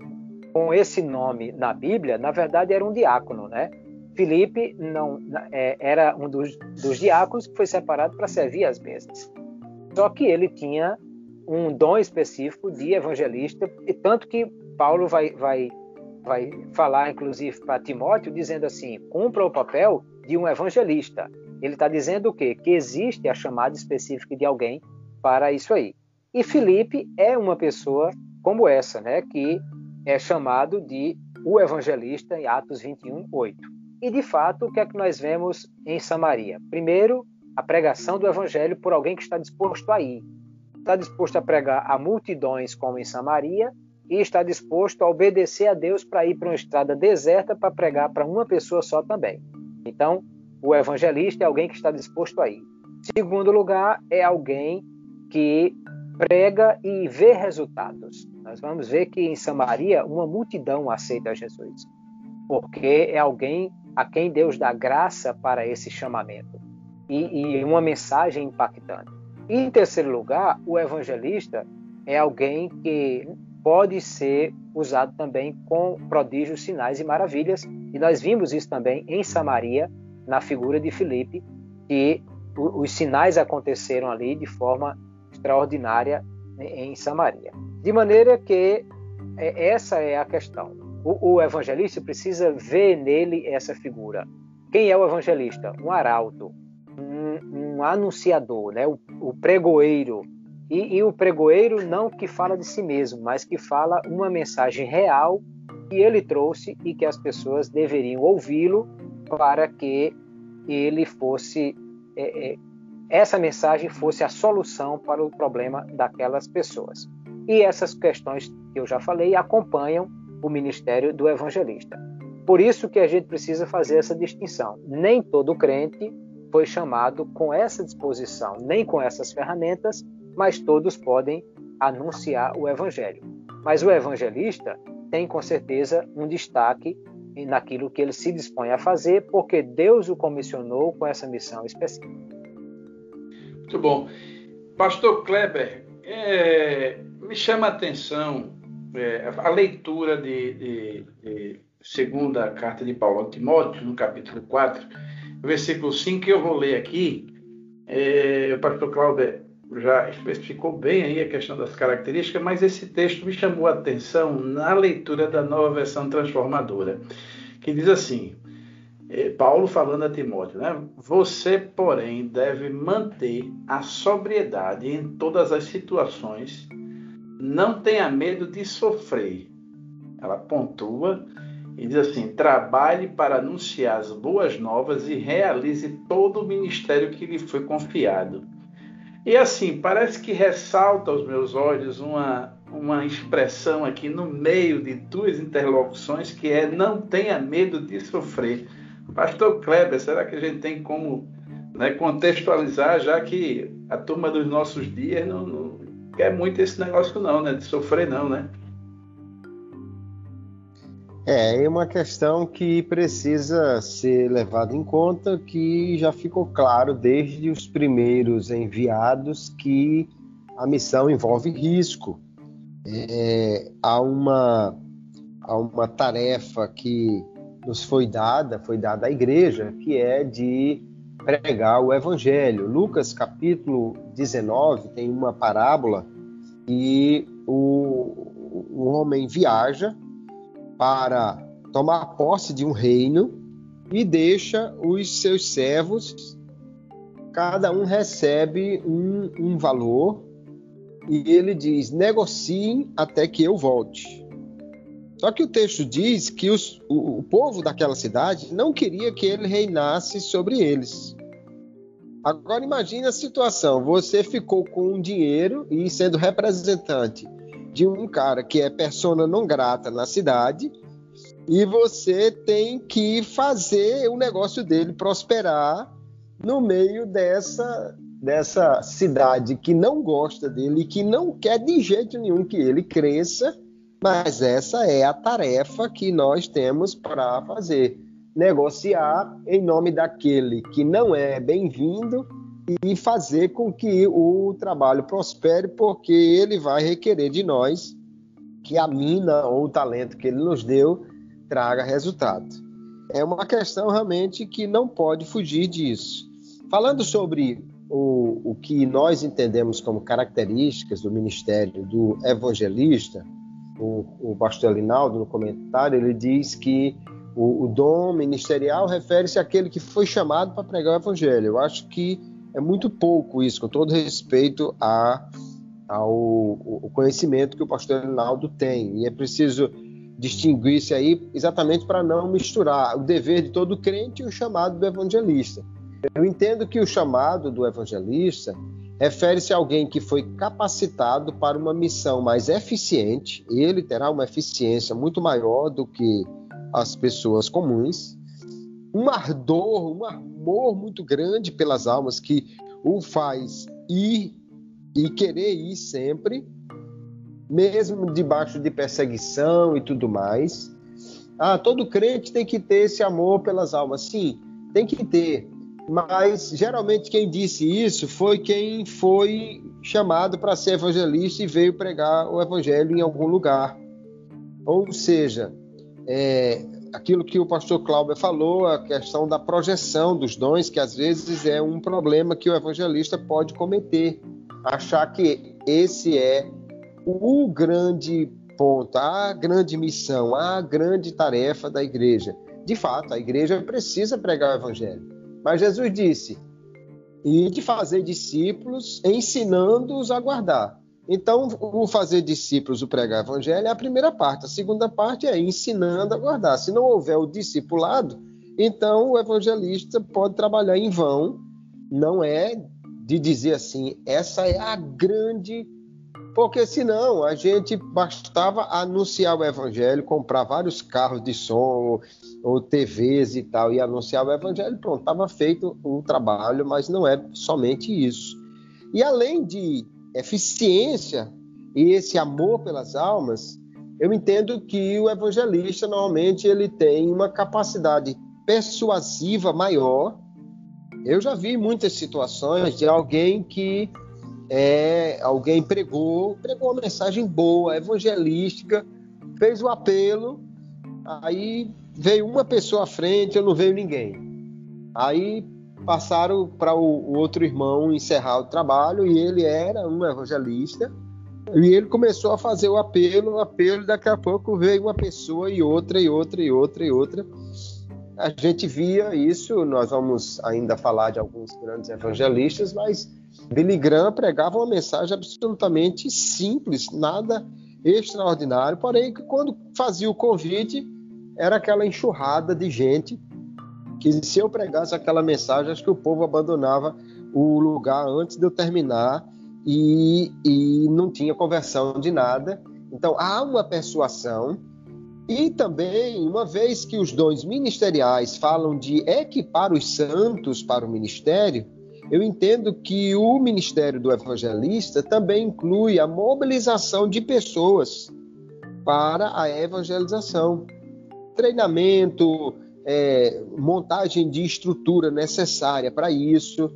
com esse nome na Bíblia, na verdade era um diácono, né? Filipe não é, era um dos, dos diáconos que foi separado para servir as mesas. Só que ele tinha um dom específico de evangelista, e tanto que Paulo vai, vai, vai falar, inclusive, para Timóteo, dizendo assim: cumpra o papel de um evangelista. Ele está dizendo o quê? Que existe a chamada específica de alguém para isso aí. E Felipe é uma pessoa como essa, né? Que é chamado de o evangelista em Atos 21, 8. E de fato, o que é que nós vemos em Samaria? Primeiro, a pregação do evangelho por alguém que está disposto a ir. Está disposto a pregar a multidões, como em Samaria, e está disposto a obedecer a Deus para ir para uma estrada deserta para pregar para uma pessoa só também. Então, o evangelista é alguém que está disposto a ir. Segundo lugar, é alguém que prega e vê resultados. Nós vamos ver que em Samaria uma multidão aceita Jesus, porque é alguém a quem Deus dá graça para esse chamamento e, e uma mensagem impactante. E, em terceiro lugar, o evangelista é alguém que pode ser usado também com prodígios, sinais e maravilhas. E nós vimos isso também em Samaria, na figura de Filipe, que os sinais aconteceram ali de forma extraordinária em Samaria. De maneira que é, essa é a questão. O, o, evangelista precisa ver nele essa figura. Quem é o evangelista? Um arauto, um, um anunciador, né? o, o pregoeiro. E, e o pregoeiro não que fala de si mesmo, mas que fala uma mensagem real que ele trouxe e que as pessoas deveriam ouvi-lo para que ele fosse é, é, essa mensagem fosse a solução para o problema daquelas pessoas. E essas questões que eu já falei acompanham o ministério do evangelista. Por isso que a gente precisa fazer essa distinção. Nem todo crente foi chamado com essa disposição, nem com essas ferramentas, mas todos podem anunciar o evangelho. Mas o evangelista tem com certeza um destaque naquilo que ele se dispõe a fazer, porque Deus o comissionou com essa missão específica. Muito bom. Pastor Kleber, é, me chama a atenção é, a leitura de, de, de, segunda carta de Paulo a Timóteo, no capítulo 4, versículo 5, que eu vou ler aqui. É, pastor Cláudio já especificou bem aí a questão das características, mas esse texto me chamou a atenção na leitura da nova versão transformadora, que diz assim: é, Paulo falando a Timóteo, né? Você, porém, deve manter a sobriedade em todas as situações, não tenha medo de sofrer. Ela pontua e diz assim: trabalhe para anunciar as boas novas e realize todo o ministério que lhe foi confiado e assim, parece que ressalta aos meus olhos uma, uma expressão aqui no meio de duas interlocuções que é não tenha medo de sofrer. Pastor Kleber, será que a gente tem como né, contextualizar, já que a turma dos nossos dias não, não quer muito esse negócio não, né? De sofrer não, né? É, é uma questão que precisa ser levada em conta, que já ficou claro desde os primeiros enviados que a missão envolve risco. É, há, uma, há uma tarefa que nos foi dada, foi dada à igreja, que é de pregar o evangelho. Lucas capítulo 19 tem uma parábola e o, o homem viaja para tomar posse de um reino e deixa os seus servos, cada um recebe um, um valor e ele diz: negociem até que eu volte. Só que o texto diz que os, o, o povo daquela cidade não queria que ele reinasse sobre eles. Agora imagine a situação: você ficou com um dinheiro e sendo representante de um cara que é persona não grata na cidade e você tem que fazer o negócio dele prosperar no meio dessa dessa cidade que não gosta dele que não quer de jeito nenhum que ele cresça, mas essa é a tarefa que nós temos para fazer, negociar em nome daquele que não é bem-vindo e fazer com que o trabalho prospere, porque ele vai requerer de nós que a mina ou o talento que ele nos deu traga resultado. É uma questão realmente que não pode fugir disso. Falando sobre o, o que nós entendemos como características do ministério do evangelista, o, o pastor Linaldo, no comentário, ele diz que o, o dom ministerial refere-se àquele que foi chamado para pregar o evangelho. Eu acho que é muito pouco isso, com todo respeito a, ao, conhecimento que o pastor Rinaldo tem. E é preciso distinguir-se aí exatamente para não misturar o dever de todo crente e o chamado do evangelista. Eu entendo que o chamado do evangelista refere-se a alguém que foi capacitado para uma missão mais eficiente, ele terá uma eficiência muito maior do que as pessoas comuns, um ardor, um amor muito grande pelas almas que o faz ir e querer ir sempre, mesmo debaixo de perseguição e tudo mais. Ah, todo crente tem que ter esse amor pelas almas. Sim, tem que ter. Mas geralmente quem disse isso foi quem foi chamado para ser evangelista e veio pregar o evangelho em algum lugar. Ou seja, é, aquilo que o pastor Cláudio falou, a questão da projeção dos dons, que às vezes é um problema que o evangelista pode cometer. Achar que esse é o grande ponto, a grande missão, a grande tarefa da igreja. De fato, a igreja precisa pregar o evangelho. Mas Jesus disse: e de fazer discípulos, ensinando-os a guardar. Então, o fazer discípulos, o pregar o evangelho é a primeira parte. A segunda parte é ensinando a guardar. Se não houver o discipulado, então o evangelista pode trabalhar em vão. Não é de dizer assim, essa é a grande porque senão a gente bastava anunciar o evangelho, comprar vários carros de som ou, ou TVs e tal, e anunciar o evangelho, pronto, estava feito o trabalho, mas não é somente isso. E além de eficiência e esse amor pelas almas, eu entendo que o evangelista normalmente ele tem uma capacidade persuasiva maior. Eu já vi muitas situações de alguém que é, alguém pregou, pregou uma mensagem boa, evangelística, fez o apelo, aí veio uma pessoa à frente, eu não veio ninguém. Aí passaram para o, outro irmão encerrar o trabalho e ele era um evangelista e ele começou a fazer o apelo, o apelo, daqui a pouco veio uma pessoa e outra e outra e outra e outra. A gente via isso, nós vamos ainda falar de alguns grandes evangelistas, mas Billy Graham pregava uma mensagem absolutamente simples, nada extraordinário, porém que quando fazia o convite era aquela enxurrada de gente que se eu pregasse aquela mensagem, acho que o povo abandonava o lugar antes de eu terminar e, e não tinha conversão de nada. Então há uma persuasão e também, uma vez que os dons ministeriais falam de equipar os santos para o ministério, eu entendo que o ministério do evangelista também inclui a mobilização de pessoas para a evangelização. Treinamento, é, montagem de estrutura necessária para isso,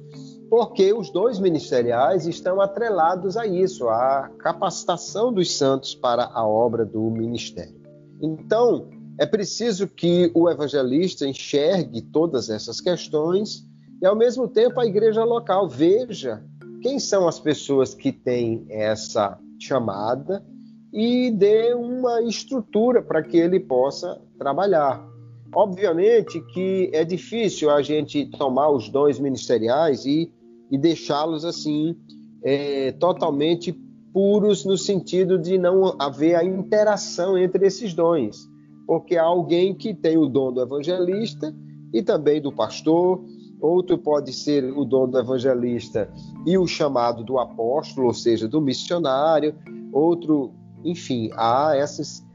porque os dois ministeriais estão atrelados a isso, a capacitação dos santos para a obra do ministério. Então, é preciso que o evangelista enxergue todas essas questões e, ao mesmo tempo, a igreja local veja quem são as pessoas que têm essa chamada e dê uma estrutura para que ele possa trabalhar. Obviamente que é difícil a gente tomar os dons ministeriais e, e deixá-los assim é, totalmente puros no sentido de não haver a interação entre esses dons, porque há alguém que tem o dom do evangelista e também do pastor, outro pode ser o dom do evangelista e o chamado do apóstolo, ou seja, do missionário, outro, enfim, há essas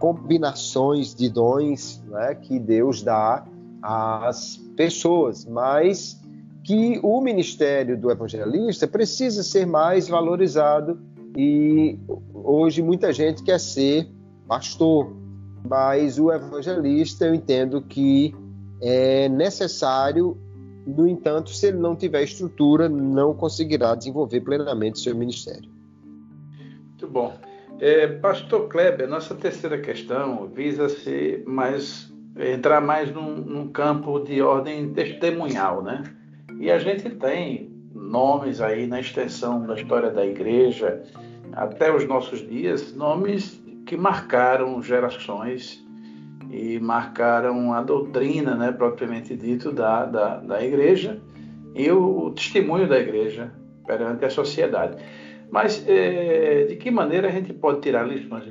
combinações de dons né, que Deus dá às pessoas, mas que o ministério do evangelista precisa ser mais valorizado e hoje muita gente quer ser pastor, mas o evangelista eu entendo que é necessário no entanto, se ele não tiver estrutura, não conseguirá desenvolver plenamente seu ministério. Muito bom. É, Pastor Kleber, nossa terceira questão visa se mais entrar mais num, num, campo de ordem testemunhal, né? E a gente tem nomes aí na extensão da história da igreja até os nossos dias, nomes que marcaram gerações e marcaram a doutrina, né, propriamente dito, da, da, da igreja e o, o testemunho da igreja perante a sociedade. Mas é, de que maneira a gente pode tirar lições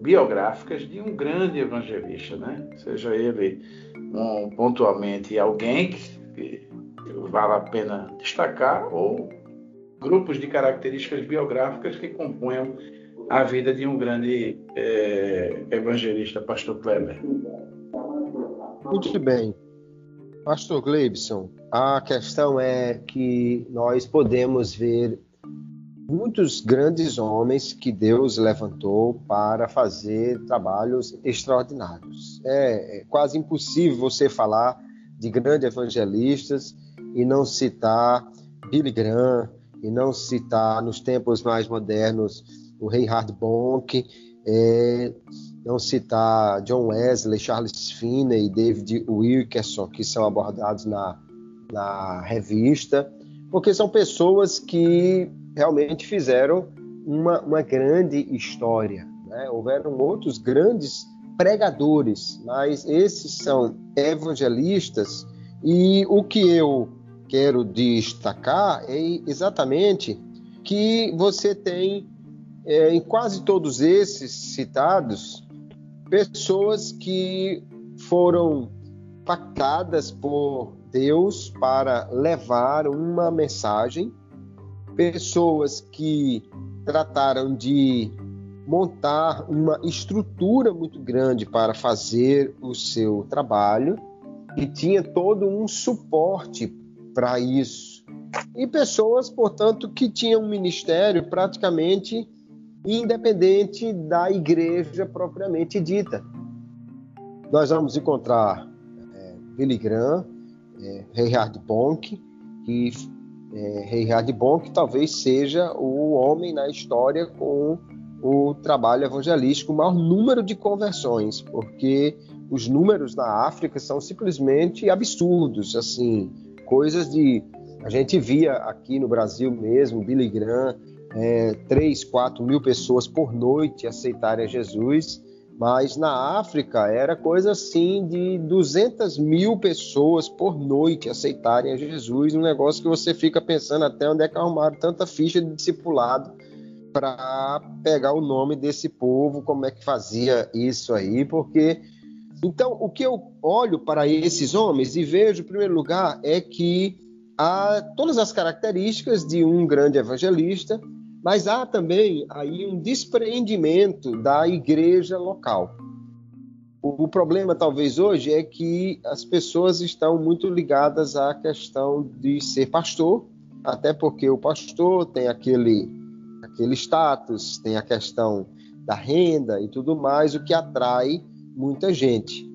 biográficas de um grande evangelista, né? Seja ele um, pontualmente alguém que, vale a pena destacar ou grupos de características biográficas que compunham a vida de um grande é, evangelista, Pastor Kleber. Muito bem. Pastor Gleibson, a questão é que nós podemos ver muitos grandes homens que Deus levantou para fazer trabalhos extraordinários. É, é quase impossível você falar de grandes evangelistas e não citar Billy Graham, e não citar nos tempos mais modernos o Reinhard Bonk, é, não citar John Wesley, Charles Finney e David Wilkerson, que são abordados na, na revista, porque são pessoas que realmente fizeram uma, uma grande história. né? houveram outros grandes pregadores, mas esses são evangelistas, e o que eu quero destacar é exatamente que você tem é, em quase todos esses citados pessoas que foram pactadas por Deus para levar uma mensagem, pessoas que trataram de montar uma estrutura muito grande para fazer o seu trabalho e tinha todo um suporte para isso. E pessoas, portanto, que tinham um ministério praticamente independente da igreja propriamente dita. Nós vamos encontrar é, Billy Graham, é, Reinhard Bonk, que é, Reinhard Bonk talvez seja o homem na história com o trabalho evangelístico, o maior número de conversões, porque os números na África são simplesmente absurdos, assim, coisas de a gente via aqui no Brasil mesmo, Billy Graham, é, 3, 4 mil pessoas por noite aceitarem Jesus, mas na África era coisa assim de 200 mil pessoas por noite aceitarem a Jesus, um negócio que você fica pensando até onde é que arrumaram tanta ficha de discipulado para pegar o nome desse povo, como é que fazia isso aí, porque então o que eu olho para esses homens e vejo em primeiro lugar é que há todas as características de um grande evangelista, mas há também aí um despreendimento da igreja local. O, problema talvez hoje é que as pessoas estão muito ligadas à questão de ser pastor, até porque o pastor tem aquele aquele status, tem a questão da renda e tudo mais, o que atrai muita gente.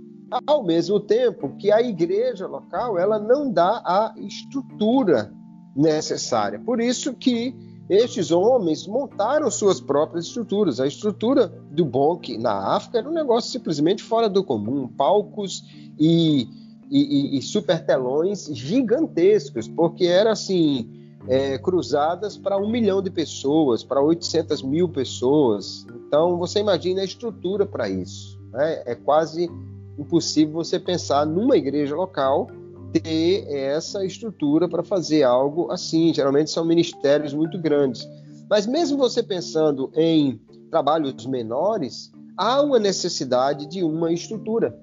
Ao mesmo tempo que a igreja local ela não dá a estrutura necessária. Por isso que estes homens montaram suas próprias estruturas. A estrutura do Bonk na África era um negócio simplesmente fora do comum, palcos e, e, e super telões gigantescos, porque era assim é, cruzadas para um milhão de pessoas, para 800 mil pessoas. Então, você imagina a estrutura para isso. Né? É quase impossível você pensar numa igreja local ter essa estrutura para fazer algo assim. Geralmente são ministérios muito grandes. Mas mesmo você pensando em trabalhos menores, há uma necessidade de uma estrutura.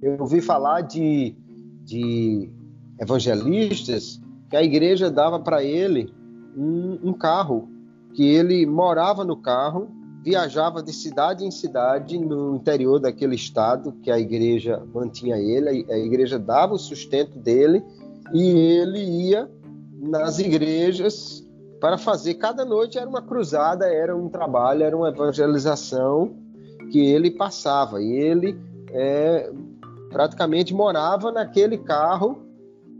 Eu ouvi falar de, de evangelistas que a igreja dava para ele um, um, carro, que ele morava no carro, viajava de cidade em cidade no interior daquele estado que a igreja mantinha ele, a igreja dava o sustento dele e ele ia nas igrejas para fazer. Cada noite era uma cruzada, era um trabalho, era uma evangelização que ele passava. E ele é, praticamente morava naquele carro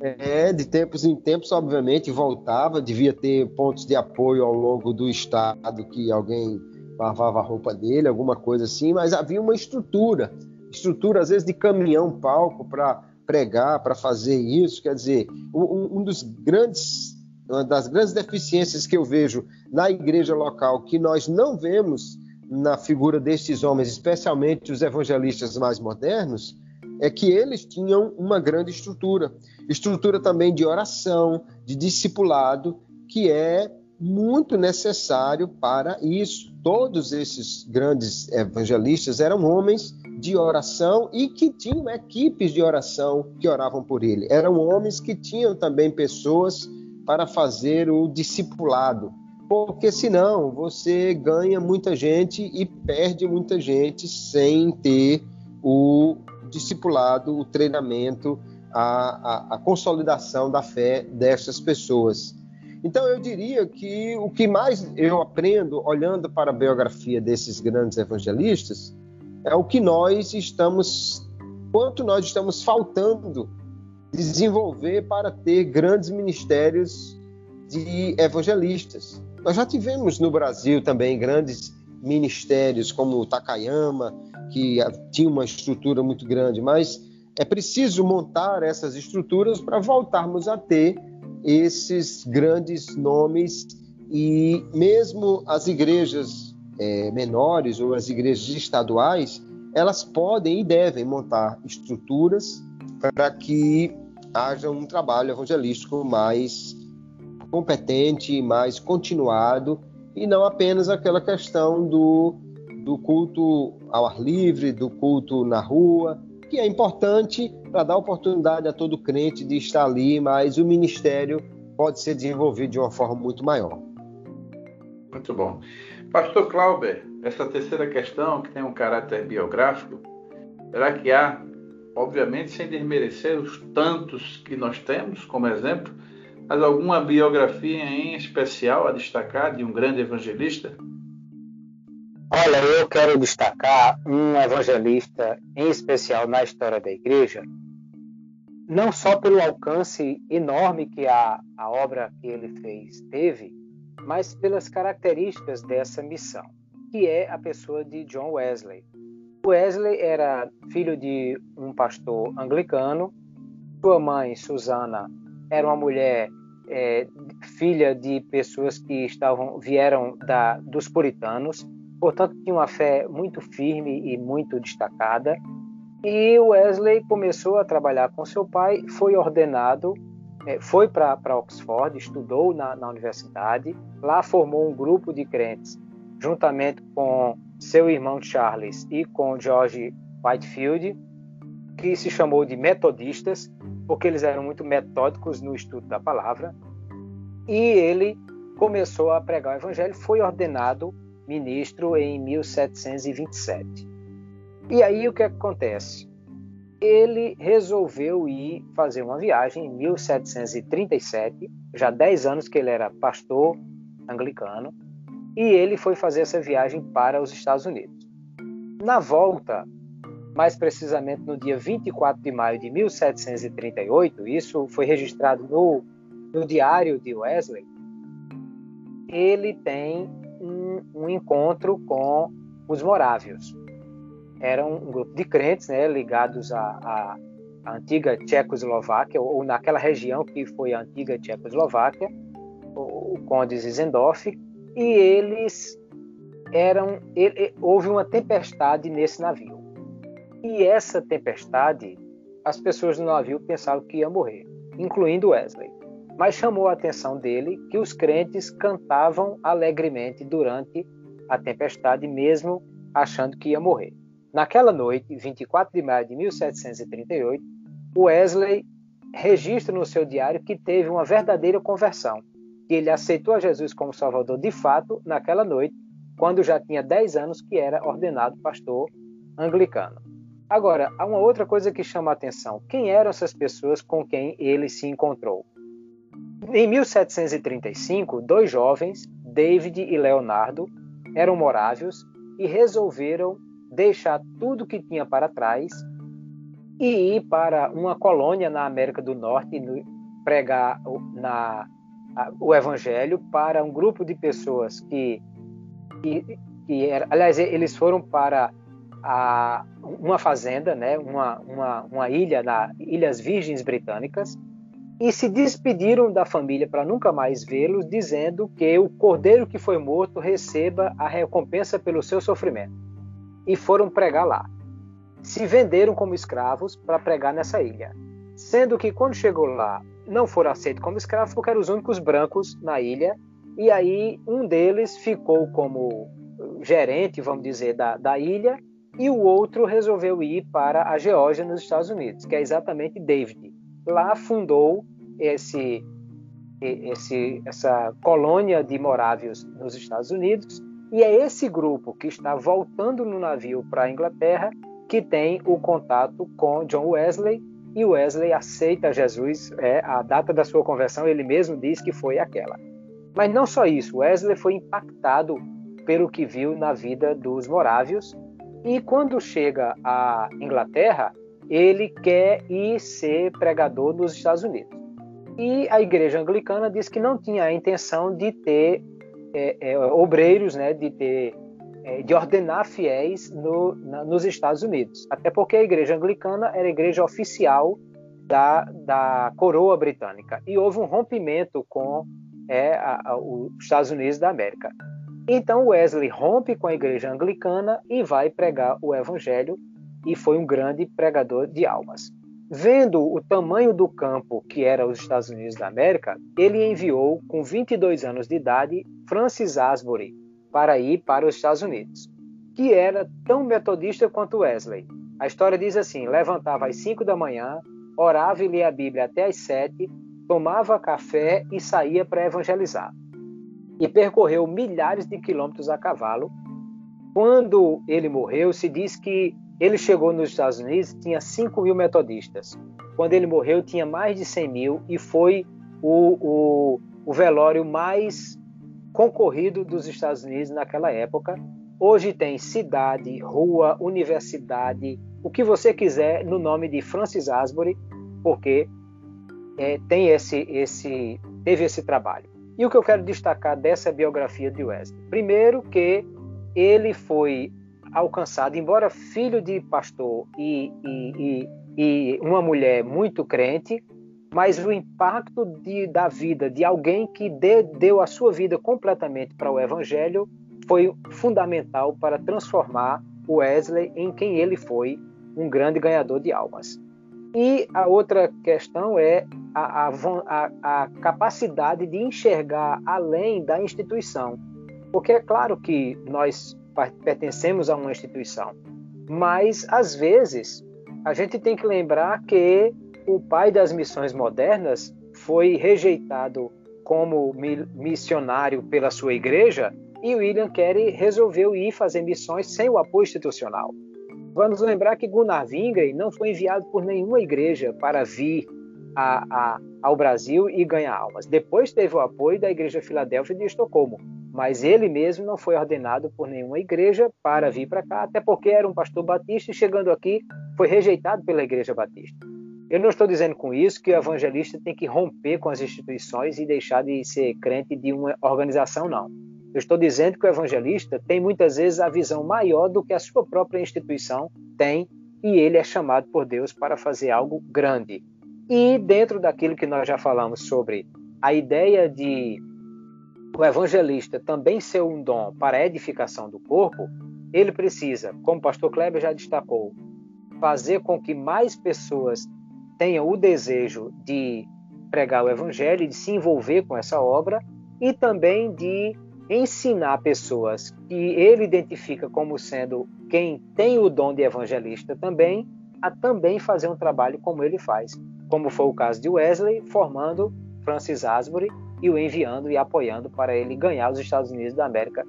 é, de tempos em tempos, obviamente, voltava, devia ter pontos de apoio ao longo do estado que alguém lavava a roupa dele, alguma coisa assim, mas havia uma estrutura, estrutura às vezes de caminhão, palco para pregar, para fazer isso, quer dizer, um, um dos grandes uma das grandes deficiências que eu vejo na igreja local que nós não vemos na figura destes homens, especialmente os evangelistas mais modernos, é que eles tinham uma grande estrutura. Estrutura também de oração, de discipulado, que é muito necessário para isso. Todos esses grandes evangelistas eram homens de oração e que tinham equipes de oração que oravam por ele. Eram homens que tinham também pessoas para fazer o discipulado. Porque senão você ganha muita gente e perde muita gente sem ter o discipulado, o treinamento a, a, a consolidação da fé dessas pessoas. Então, eu diria que o que mais eu aprendo olhando para a biografia desses grandes evangelistas é o que nós estamos, quanto nós estamos faltando desenvolver para ter grandes ministérios de evangelistas. Nós já tivemos no Brasil também grandes ministérios como o Takayama, que tinha uma estrutura muito grande, mas é preciso montar essas estruturas para voltarmos a ter esses grandes nomes e mesmo as igrejas é, menores ou as igrejas estaduais, elas podem e devem montar estruturas para que haja um trabalho evangelístico mais competente, mais continuado e não apenas aquela questão do, do culto ao ar livre, do culto na rua, que é importante para dar oportunidade a todo crente de estar ali, mas o ministério pode ser desenvolvido de uma forma muito maior. Muito bom. Pastor Clauber, essa terceira questão, que tem um caráter biográfico, será que há, obviamente, sem desmerecer os tantos que nós temos como exemplo, mas alguma biografia em especial a destacar de um grande evangelista? Olha, eu quero destacar um evangelista em especial na história da igreja, não só pelo alcance enorme que a, a obra que ele fez teve, mas pelas características dessa missão, que é a pessoa de John Wesley. Wesley era filho de um pastor anglicano, sua mãe, Susana, era uma mulher é, filha de pessoas que estavam vieram da, dos puritanos, portanto tinha uma fé muito firme e muito destacada. E Wesley começou a trabalhar com seu pai, foi ordenado, é, foi para Oxford, estudou na, na universidade, lá formou um grupo de crentes, juntamente com seu irmão Charles e com George Whitefield, que se chamou de Metodistas, porque eles eram muito metódicos no estudo da palavra. E ele começou a pregar o evangelho, foi ordenado ministro em 1727. E aí o que acontece? Ele resolveu ir fazer uma viagem em 1737, já 10 anos que ele era pastor anglicano, e ele foi fazer essa viagem para os Estados Unidos. Na volta, mais precisamente no dia 24 de maio de 1738, isso foi registrado no, no diário de Wesley, ele tem um, encontro com os morávios. Era um, grupo de crentes né, ligados à, à antiga Tchecoslováquia, ou, ou, naquela região que foi a antiga Tchecoslováquia, o, o conde Zizendorf, e eles eram. Ele, houve uma tempestade nesse navio. E essa tempestade, as pessoas no navio pensavam que ia morrer, incluindo Wesley. Mas chamou a atenção dele que os crentes cantavam alegremente durante a tempestade, mesmo achando que ia morrer. Naquela noite, 24 de maio de 1738, Wesley registra no seu diário que teve uma verdadeira conversão, que ele aceitou a Jesus como Salvador de fato naquela noite, quando já tinha 10 anos que era ordenado pastor anglicano. Agora, há uma outra coisa que chama a atenção. Quem eram essas pessoas com quem ele se encontrou? Em 1735, dois jovens, David e Leonardo, eram morávios e resolveram deixar tudo que tinha para trás e ir para uma colônia na América do Norte pregar na, o evangelho para um grupo de pessoas que, que, que era, aliás, eles foram para a, uma fazenda, né, uma, uma, uma ilha na Ilhas Virgens Britânicas, e se despediram da família para nunca mais vê-los, dizendo que o cordeiro que foi morto receba a recompensa pelo seu sofrimento. E foram pregar lá. Se venderam como escravos para pregar nessa ilha. Sendo que quando chegou lá, não foram aceitos como escravos porque eram os únicos brancos na ilha. E aí um deles ficou como gerente, vamos dizer, da, da ilha, e o outro resolveu ir para a Geórgia, nos Estados Unidos, que é exatamente David. Lá fundou esse, esse, essa colônia de morávios nos Estados Unidos, e é esse grupo que está voltando no navio para a Inglaterra que tem o contato com John Wesley, e Wesley aceita Jesus, é, a data da sua conversão ele mesmo diz que foi aquela. Mas não só isso, Wesley foi impactado pelo que viu na vida dos morávios e quando chega à Inglaterra, ele quer ir ser pregador nos Estados Unidos. E a igreja anglicana diz que não tinha a intenção de ter é, é, obreiros, né, de ter é, de ordenar fiéis no, na, nos Estados Unidos. Até porque a igreja anglicana era a igreja oficial da, da coroa britânica. E houve um rompimento com é, a, a, os Estados Unidos da América. Então Wesley rompe com a igreja anglicana e vai pregar o evangelho e foi um grande pregador de almas. Vendo o tamanho do campo que era os Estados Unidos da América, ele enviou, com 22 anos de idade, Francis Asbury para ir para os Estados Unidos, que era tão metodista quanto Wesley. A história diz assim: levantava às 5 da manhã, orava e lia a Bíblia até às 7, tomava café e saía para evangelizar e percorreu milhares de quilômetros a cavalo. Quando ele morreu, se diz que ele chegou nos Estados Unidos tinha 5 mil metodistas. Quando ele morreu, tinha mais de 100 mil e foi o, o, o velório mais concorrido dos Estados Unidos naquela época. Hoje tem cidade, rua, universidade, o que você quiser no nome de Francis Asbury, porque é, tem esse, esse, teve esse trabalho. E o que eu quero destacar dessa biografia de Wesley? Primeiro, que ele foi alcançado, embora filho de pastor e, e, e, e uma mulher muito crente, mas o impacto de, da vida de alguém que de, deu a sua vida completamente para o Evangelho foi fundamental para transformar Wesley em quem ele foi, um grande ganhador de almas. E a outra questão é a, a, a, capacidade de enxergar além da instituição. Porque é claro que nós pertencemos a uma instituição, mas às vezes a gente tem que lembrar que o pai das missões modernas foi rejeitado como missionário pela sua igreja e William Carey resolveu ir fazer missões sem o apoio institucional. Vamos lembrar que Gunnar Wingren não foi enviado por nenhuma igreja para vir a, a, ao Brasil e ganhar almas. Depois teve o apoio da Igreja Filadélfia de Estocolmo, mas ele mesmo não foi ordenado por nenhuma igreja para vir para cá, até porque era um pastor batista e chegando aqui foi rejeitado pela Igreja Batista. Eu não estou dizendo com isso que o evangelista tem que romper com as instituições e deixar de ser crente de uma organização, não. Eu estou dizendo que o evangelista tem muitas vezes a visão maior do que a sua própria instituição tem e ele é chamado por Deus para fazer algo grande. E dentro daquilo que nós já falamos sobre a ideia de o evangelista também ser um dom para a edificação do corpo, ele precisa, como o pastor Kleber já destacou, fazer com que mais pessoas tenham o desejo de pregar o evangelho, de se envolver com essa obra e também de ensinar pessoas que ele identifica como sendo quem tem o dom de evangelista também, a também fazer um trabalho como ele faz, como foi o caso de Wesley, formando Francis Asbury e o enviando e apoiando para ele ganhar os Estados Unidos da América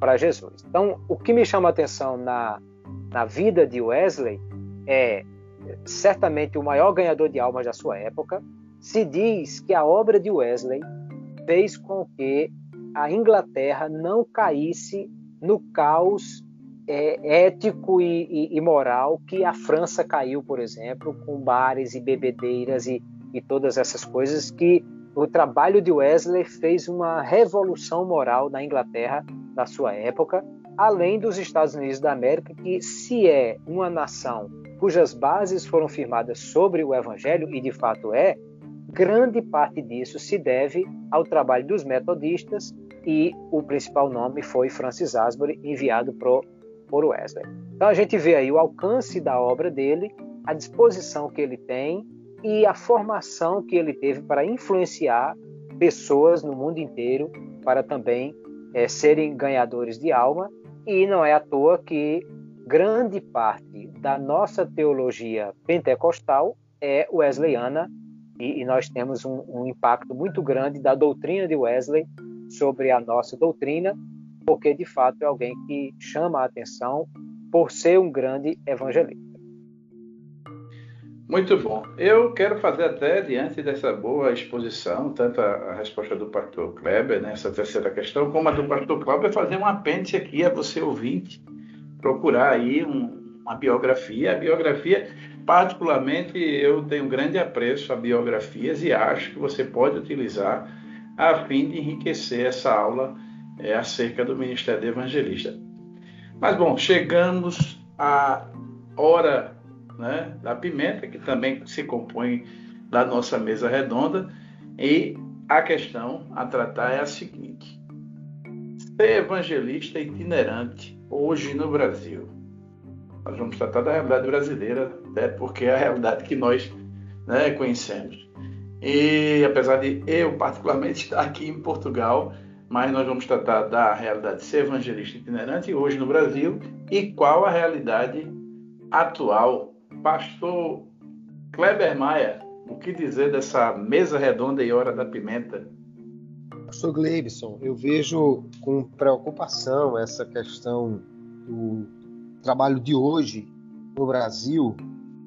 para Jesus. Então, o que me chama a atenção na, na vida de Wesley é certamente o maior ganhador de almas da sua época. Se diz que a obra de Wesley fez com que a Inglaterra não caísse no caos é, ético e, e, e, moral que a França caiu, por exemplo, com bares e bebedeiras e, e todas essas coisas que o trabalho de Wesley fez uma revolução moral na Inglaterra da sua época, além dos Estados Unidos da América, que se é uma nação cujas bases foram firmadas sobre o Evangelho e de fato é, grande parte disso se deve ao trabalho dos metodistas e o principal nome foi Francis Asbury, enviado pro, por Wesley. Então a gente vê aí o alcance da obra dele, a disposição que ele tem e a formação que ele teve para influenciar pessoas no mundo inteiro para também é, serem ganhadores de alma. E não é à toa que grande parte da nossa teologia pentecostal é wesleyana e, e nós temos um, um impacto muito grande da doutrina de Wesley sobre a nossa doutrina, porque de fato é alguém que chama a atenção por ser um grande evangelista. Muito bom. Eu quero fazer até, diante dessa boa exposição, tanto a, a resposta do pastor Kleber nessa terceira questão, como a do pastor Kleber, fazer um apêndice aqui a você ouvinte, procurar aí um, uma biografia. A biografia, particularmente, eu tenho grande apreço a biografias e acho que você pode utilizar a fim de enriquecer essa aula é, acerca do Ministério Evangelista. Mas, bom, chegamos à hora né, da pimenta, que também se compõe da nossa mesa redonda, e a questão a tratar é a seguinte: ser evangelista itinerante hoje no Brasil. Nós vamos tratar da realidade brasileira, até porque é a realidade que nós né, conhecemos. E apesar de eu particularmente estar aqui em Portugal, mas nós vamos tratar da realidade de ser evangelista itinerante hoje no Brasil e qual a realidade atual. Pastor Kleber Maia, o que dizer dessa mesa redonda e hora da pimenta? Pastor Gleibson, eu vejo com preocupação essa questão do trabalho de hoje no Brasil.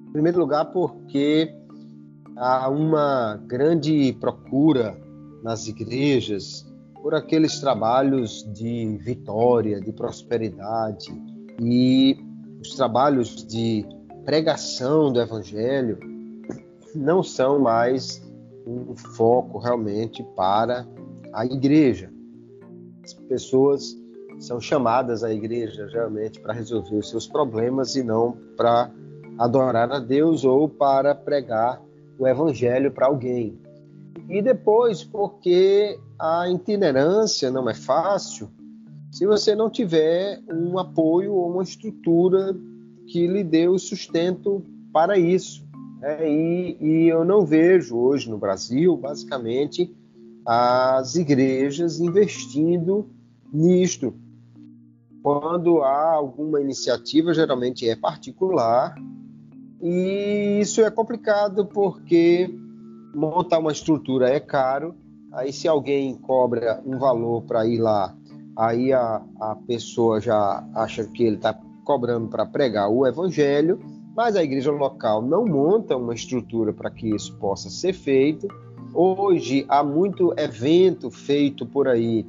Em primeiro lugar, porque há uma grande procura nas igrejas por aqueles trabalhos de vitória, de prosperidade e os trabalhos de pregação do evangelho não são mais um foco realmente para a igreja. As pessoas são chamadas à igreja geralmente para resolver os seus problemas e não para adorar a Deus ou para pregar o evangelho para alguém. E depois, porque a itinerância não é fácil, se você não tiver um apoio ou uma estrutura que lhe dê o sustento para isso. É, e, e eu não vejo hoje no Brasil, basicamente, as igrejas investindo nisto. Quando há alguma iniciativa, geralmente é particular, e isso é complicado porque montar uma estrutura é caro. Aí, se alguém cobra um valor para ir lá, aí a, a pessoa já acha que ele está cobrando para pregar o evangelho, mas a igreja local não monta uma estrutura para que isso possa ser feito. Hoje há muito evento feito por aí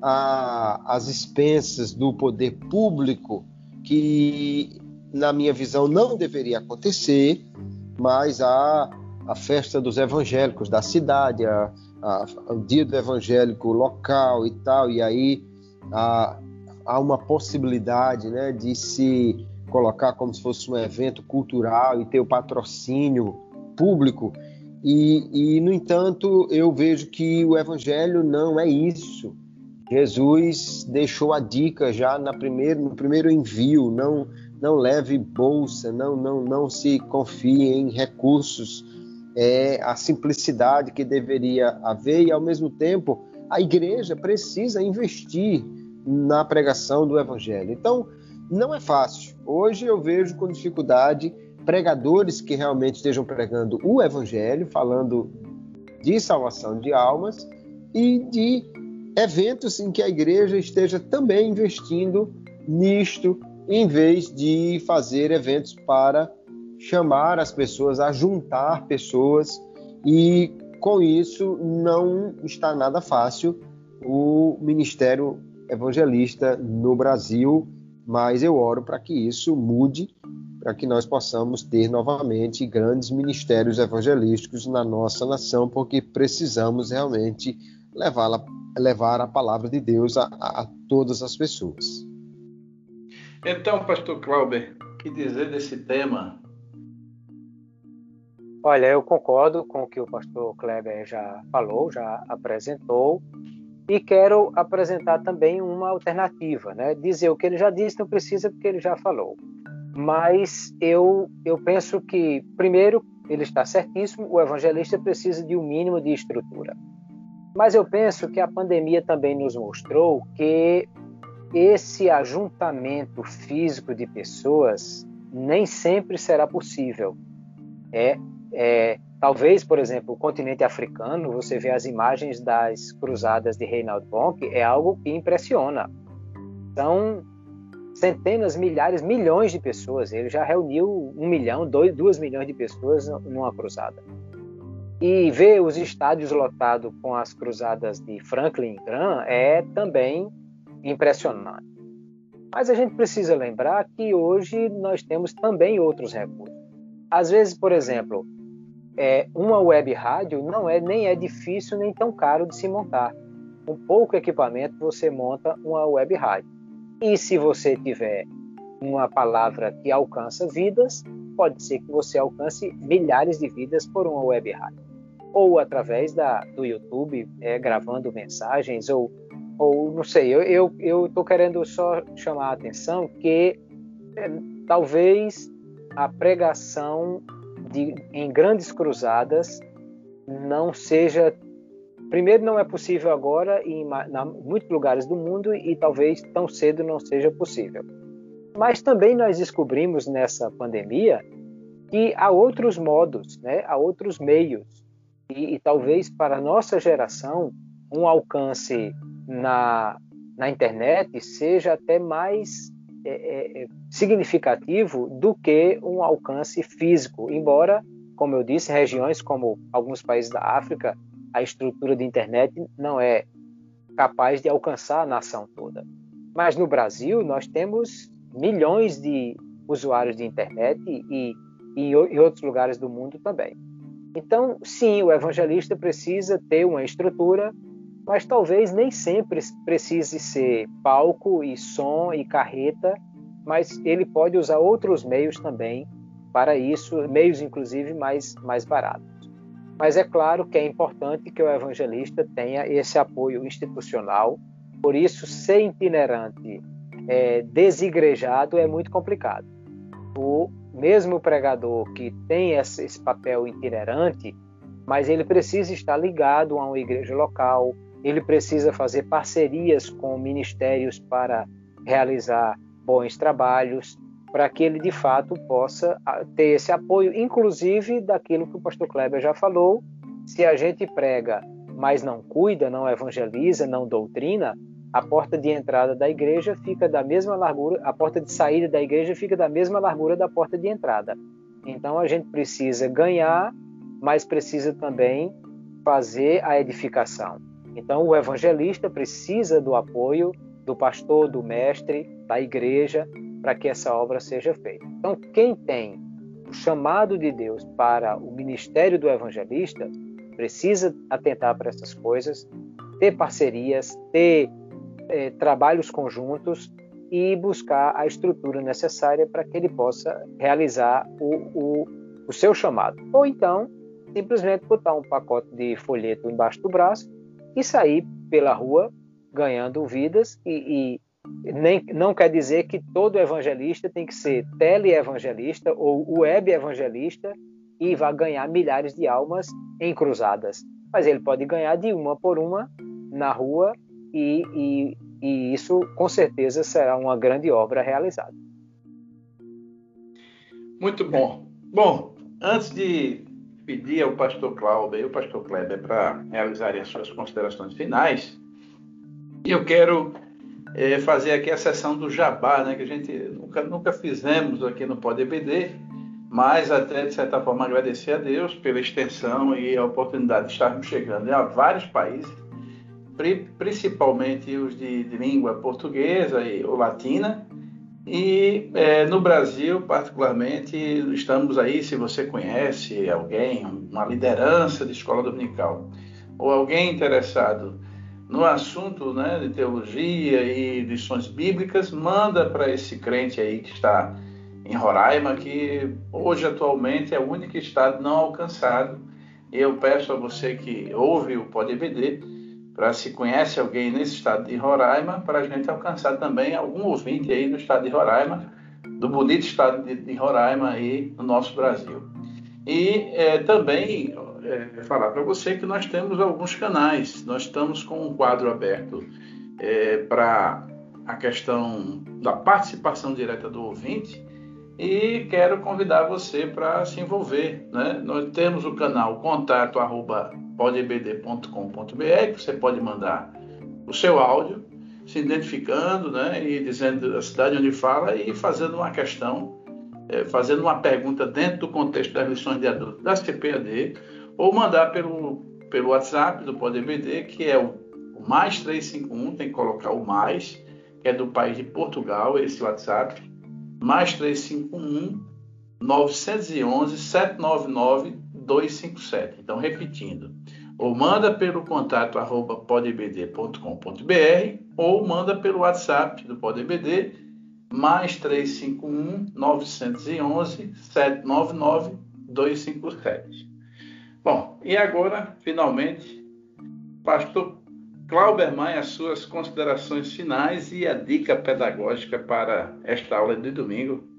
às expensas do poder público que, na minha visão, não deveria acontecer, mas há a festa dos evangélicos da cidade, a, a, o dia do evangélico local e tal, e aí há, há uma possibilidade né, de se colocar como se fosse um evento cultural e ter o patrocínio público. E, e, no entanto, eu vejo que o evangelho não é isso. Jesus deixou a dica já na primeiro, no primeiro envio: não, não leve bolsa, não, não, não se confie em recursos é a simplicidade que deveria haver e, ao mesmo tempo, a igreja precisa investir na pregação do evangelho. Então, não é fácil. Hoje eu vejo com dificuldade pregadores que realmente estejam pregando o evangelho, falando de salvação de almas e de eventos em que a igreja esteja também investindo nisto, em vez de fazer eventos para chamar as pessoas, a juntar pessoas e com isso não está nada fácil o ministério evangelista no Brasil, mas eu oro para que isso mude, para que nós possamos ter novamente grandes ministérios evangelísticos na nossa nação, porque precisamos realmente levar, levar a palavra de Deus a, a todas as pessoas. Então, pastor Clauber, que dizer desse tema Olha, eu concordo com o que o pastor Kleber já falou, já apresentou, e quero apresentar também uma alternativa, né? Dizer o que ele já disse não precisa porque ele já falou. Mas eu eu penso que primeiro ele está certíssimo, o evangelista precisa de um mínimo de estrutura. Mas eu penso que a pandemia também nos mostrou que esse ajuntamento físico de pessoas nem sempre será possível. É, é, talvez, por exemplo, o continente africano, você vê as imagens das cruzadas de Reinhard Bonk, é algo que impressiona. São centenas, milhares, milhões de pessoas. Ele já reuniu um milhão, dois, duas milhões de pessoas numa cruzada. E ver os estádios lotados com as cruzadas de Franklin Graham é também impressionante. Mas a gente precisa lembrar que hoje nós temos também outros recursos. Às vezes, por exemplo, é, uma web rádio não é nem é difícil nem tão caro de se montar. Com pouco equipamento você monta uma web rádio. E se você tiver uma palavra que alcança vidas, pode ser que você alcance milhares de vidas por uma web rádio. Ou através da, do YouTube, é, gravando mensagens, ou ou não sei, eu estou querendo só chamar a atenção que é, talvez a pregação de, em grandes cruzadas não seja. Primeiro, não é possível agora em, na, muitos lugares do mundo e talvez tão cedo não seja possível. Mas também nós descobrimos nessa pandemia que há outros modos, né? há outros meios. E, e talvez para a nossa geração, um alcance na, na internet seja até mais é, é, é, significativo do que um alcance físico, embora, como eu disse, regiões como alguns países da África, a estrutura de internet não é capaz de alcançar a nação toda. Mas no Brasil, nós temos milhões de usuários de internet e, e em outros lugares do mundo também. Então, sim, o evangelista precisa ter uma estrutura mas talvez nem sempre precise ser palco e som e carreta, mas ele pode usar outros meios também para isso, meios inclusive mais, mais baratos. Mas é claro que é importante que o evangelista tenha esse apoio institucional, por isso, ser itinerante é, desigrejado é muito complicado. O mesmo pregador que tem esse, papel itinerante, mas ele precisa estar ligado a uma igreja local, ele precisa fazer parcerias com ministérios para realizar bons trabalhos, para que ele de fato possa ah, ter esse apoio, inclusive daquilo que o pastor Kleber já falou. Se a gente prega, mas não cuida, não evangeliza, não doutrina, a porta de entrada da igreja fica da mesma largura, a porta de saída da igreja fica da mesma largura da porta de entrada. Então a gente precisa ganhar, mas precisa também fazer a edificação. Então, o evangelista precisa do apoio do pastor, do mestre, da igreja, para que essa obra seja feita. Então, quem tem o chamado de Deus para o ministério do evangelista precisa atentar para essas coisas, ter parcerias, ter eh, trabalhos conjuntos e buscar a estrutura necessária para que ele possa realizar o, o, o seu chamado. Ou então, simplesmente botar um pacote de folheto embaixo do braço e sair pela rua ganhando vidas e, e nem, não quer dizer que todo evangelista tem que ser teleevangelista ou web evangelista e vá ganhar milhares de almas em cruzadas. Mas ele pode ganhar de uma por uma na rua e, e, e isso com certeza será uma grande obra realizada. Muito bom. Bom, antes de pedir ao pastor Cláudio e ao pastor Kleber para realizarem as suas considerações finais. E eu quero é, fazer aqui a sessão do Jabá, né, que a gente nunca, nunca fizemos aqui no Pode EBD, mas até de certa forma agradecer a Deus pela extensão e a oportunidade de estarmos chegando a vários países, principalmente os de, de língua portuguesa e, ou latina, e é, no Brasil, particularmente, estamos aí, se você conhece alguém, uma liderança de escola dominical, ou alguém interessado no assunto né, de teologia e lições bíblicas, manda para esse crente aí que está em Roraima, que hoje atualmente é o único estado não alcançado. Eu peço a você que ouve o Pode EBD, para se conhece alguém nesse estado de Roraima, para a gente alcançar também algum ouvinte aí no estado de Roraima, do bonito estado de, de Roraima aí no nosso Brasil. E é, também é, falar para você que nós temos alguns canais, nós estamos com um quadro aberto é, para a questão da participação direta do ouvinte e quero convidar você para se envolver. Né? Nós temos o canal contato arroba podebd.com.br, você pode mandar o seu áudio, se identificando né, e dizendo a cidade onde fala e fazendo uma questão, é, fazendo uma pergunta dentro do contexto das lições de adulto da CPAD, ou mandar pelo, pelo WhatsApp do PodBD, que é o, o mais 351, tem que colocar o mais, que é do país de Portugal, esse WhatsApp, mais 351 911 799 257. Então, repetindo, ou manda pelo contato arroba podebd.com.br ou manda pelo WhatsApp do PodBD mais 351 911 799 257. Bom, e agora, finalmente, pastor Clauber Maia, as suas considerações finais e a dica pedagógica para esta aula de domingo.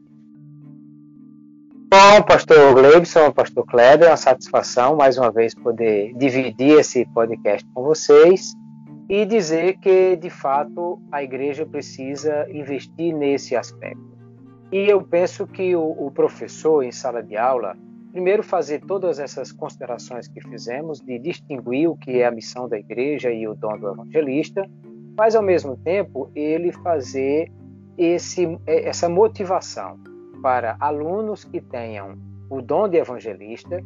Bom, pastor Gleibson, pastor Kleber, é uma satisfação mais uma vez poder dividir esse podcast com vocês e dizer que, de fato, a igreja precisa investir nesse aspecto. E eu penso que o, o professor, em sala de aula, primeiro fazer todas essas considerações que fizemos, de distinguir o que é a missão da igreja e o dom do evangelista, mas, ao mesmo tempo, ele fazer esse, essa motivação para alunos que tenham o dom de evangelista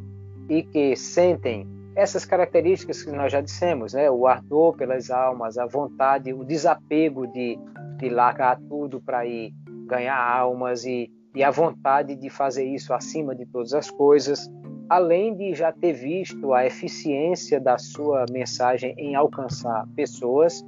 e que sentem essas características que nós já dissemos, né? o ardor pelas almas, a vontade, o desapego de, de largar tudo para ir ganhar almas e, e a vontade de fazer isso acima de todas as coisas, além de já ter visto a eficiência da sua mensagem em alcançar pessoas,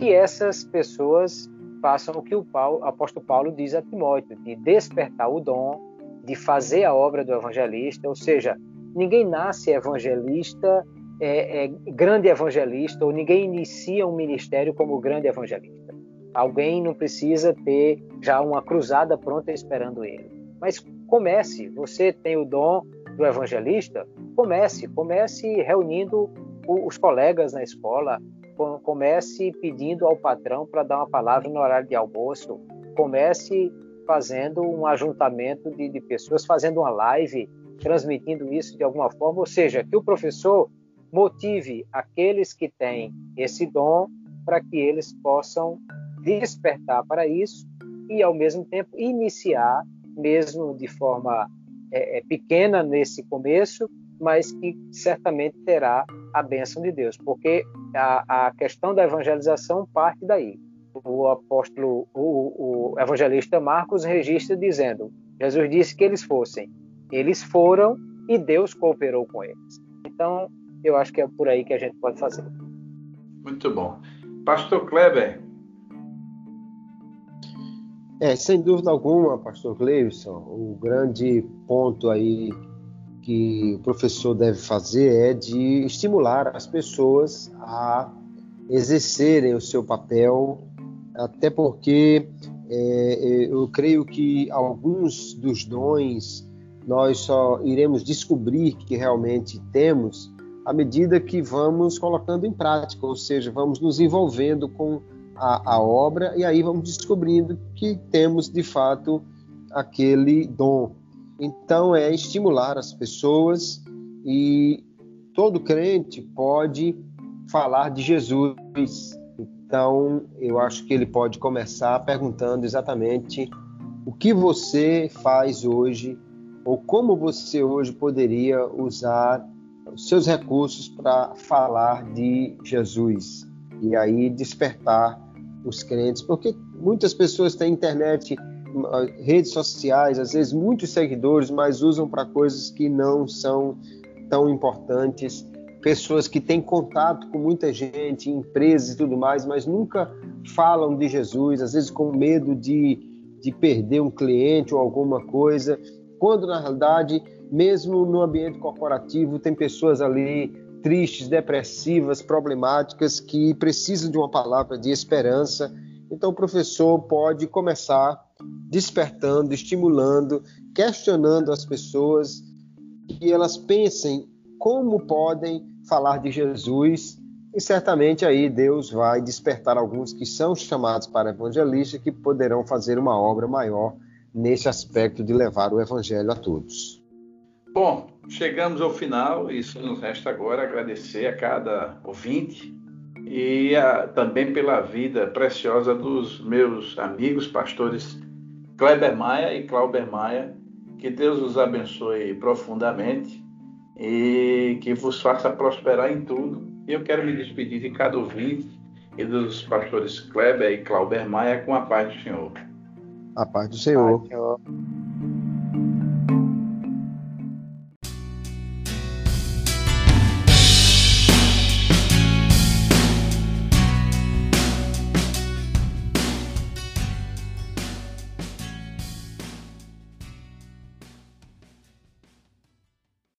e essas pessoas façam o que o, Paulo, apóstolo Paulo diz a Timóteo, de despertar o dom, de fazer a obra do evangelista, ou seja, ninguém nasce evangelista, é, é, grande evangelista, ou ninguém inicia um ministério como grande evangelista. Alguém não precisa ter já uma cruzada pronta esperando ele. Mas comece, você tem o dom do evangelista, comece, comece reunindo os colegas na escola, comece pedindo ao patrão para dar uma palavra no horário de almoço, comece fazendo um ajuntamento de, de pessoas, fazendo uma live, transmitindo isso de alguma forma, ou seja, que o professor motive aqueles que têm esse dom para que eles possam despertar para isso e, ao mesmo tempo, iniciar, mesmo de forma é, é, pequena nesse começo, mas que certamente terá a bênção de Deus, porque a, a questão da evangelização parte daí. O apóstolo, o, o evangelista Marcos registra dizendo: Jesus disse que eles fossem, eles foram e Deus cooperou com eles. Então, eu acho que é por aí que a gente pode fazer. Muito bom. Pastor Kleber. É, sem dúvida alguma, Pastor Cleison, o grande ponto aí que o professor deve fazer é de estimular as pessoas a exercerem o seu papel, até porque é, eu creio que alguns dos dons nós só iremos descobrir que realmente temos à medida que vamos colocando em prática, ou seja, vamos nos envolvendo com a, a obra e aí vamos descobrindo que temos de fato aquele dom. Então, é estimular as pessoas e todo crente pode falar de Jesus. Então, eu acho que ele pode começar perguntando exatamente o que você faz hoje ou como você hoje poderia usar os seus recursos para falar de Jesus e aí despertar os crentes, porque muitas pessoas têm internet redes sociais, às vezes muitos seguidores, mas usam para coisas que não são tão importantes. Pessoas que têm contato com muita gente, empresas e tudo mais, mas nunca falam de Jesus, às vezes com medo de, de perder um cliente ou alguma coisa, quando na realidade, mesmo no ambiente corporativo, tem pessoas ali tristes, depressivas, problemáticas, que precisam de uma palavra de esperança. Então, o professor pode começar despertando, estimulando, questionando as pessoas que elas pensem como podem falar de Jesus e certamente aí Deus vai despertar alguns que são chamados para evangelista que poderão fazer uma obra maior nesse aspecto de levar o evangelho a todos. Bom, chegamos ao final e só nos resta agora agradecer a cada ouvinte e a, também pela vida preciosa dos meus amigos pastores Kleber Maia e Clauber Maia. Que Deus os abençoe profundamente e que vos faça prosperar em tudo. E eu quero me despedir de cada ouvinte e dos pastores Kleber e Clauber Maia com a paz do Senhor. A paz do Senhor. Paz do Senhor.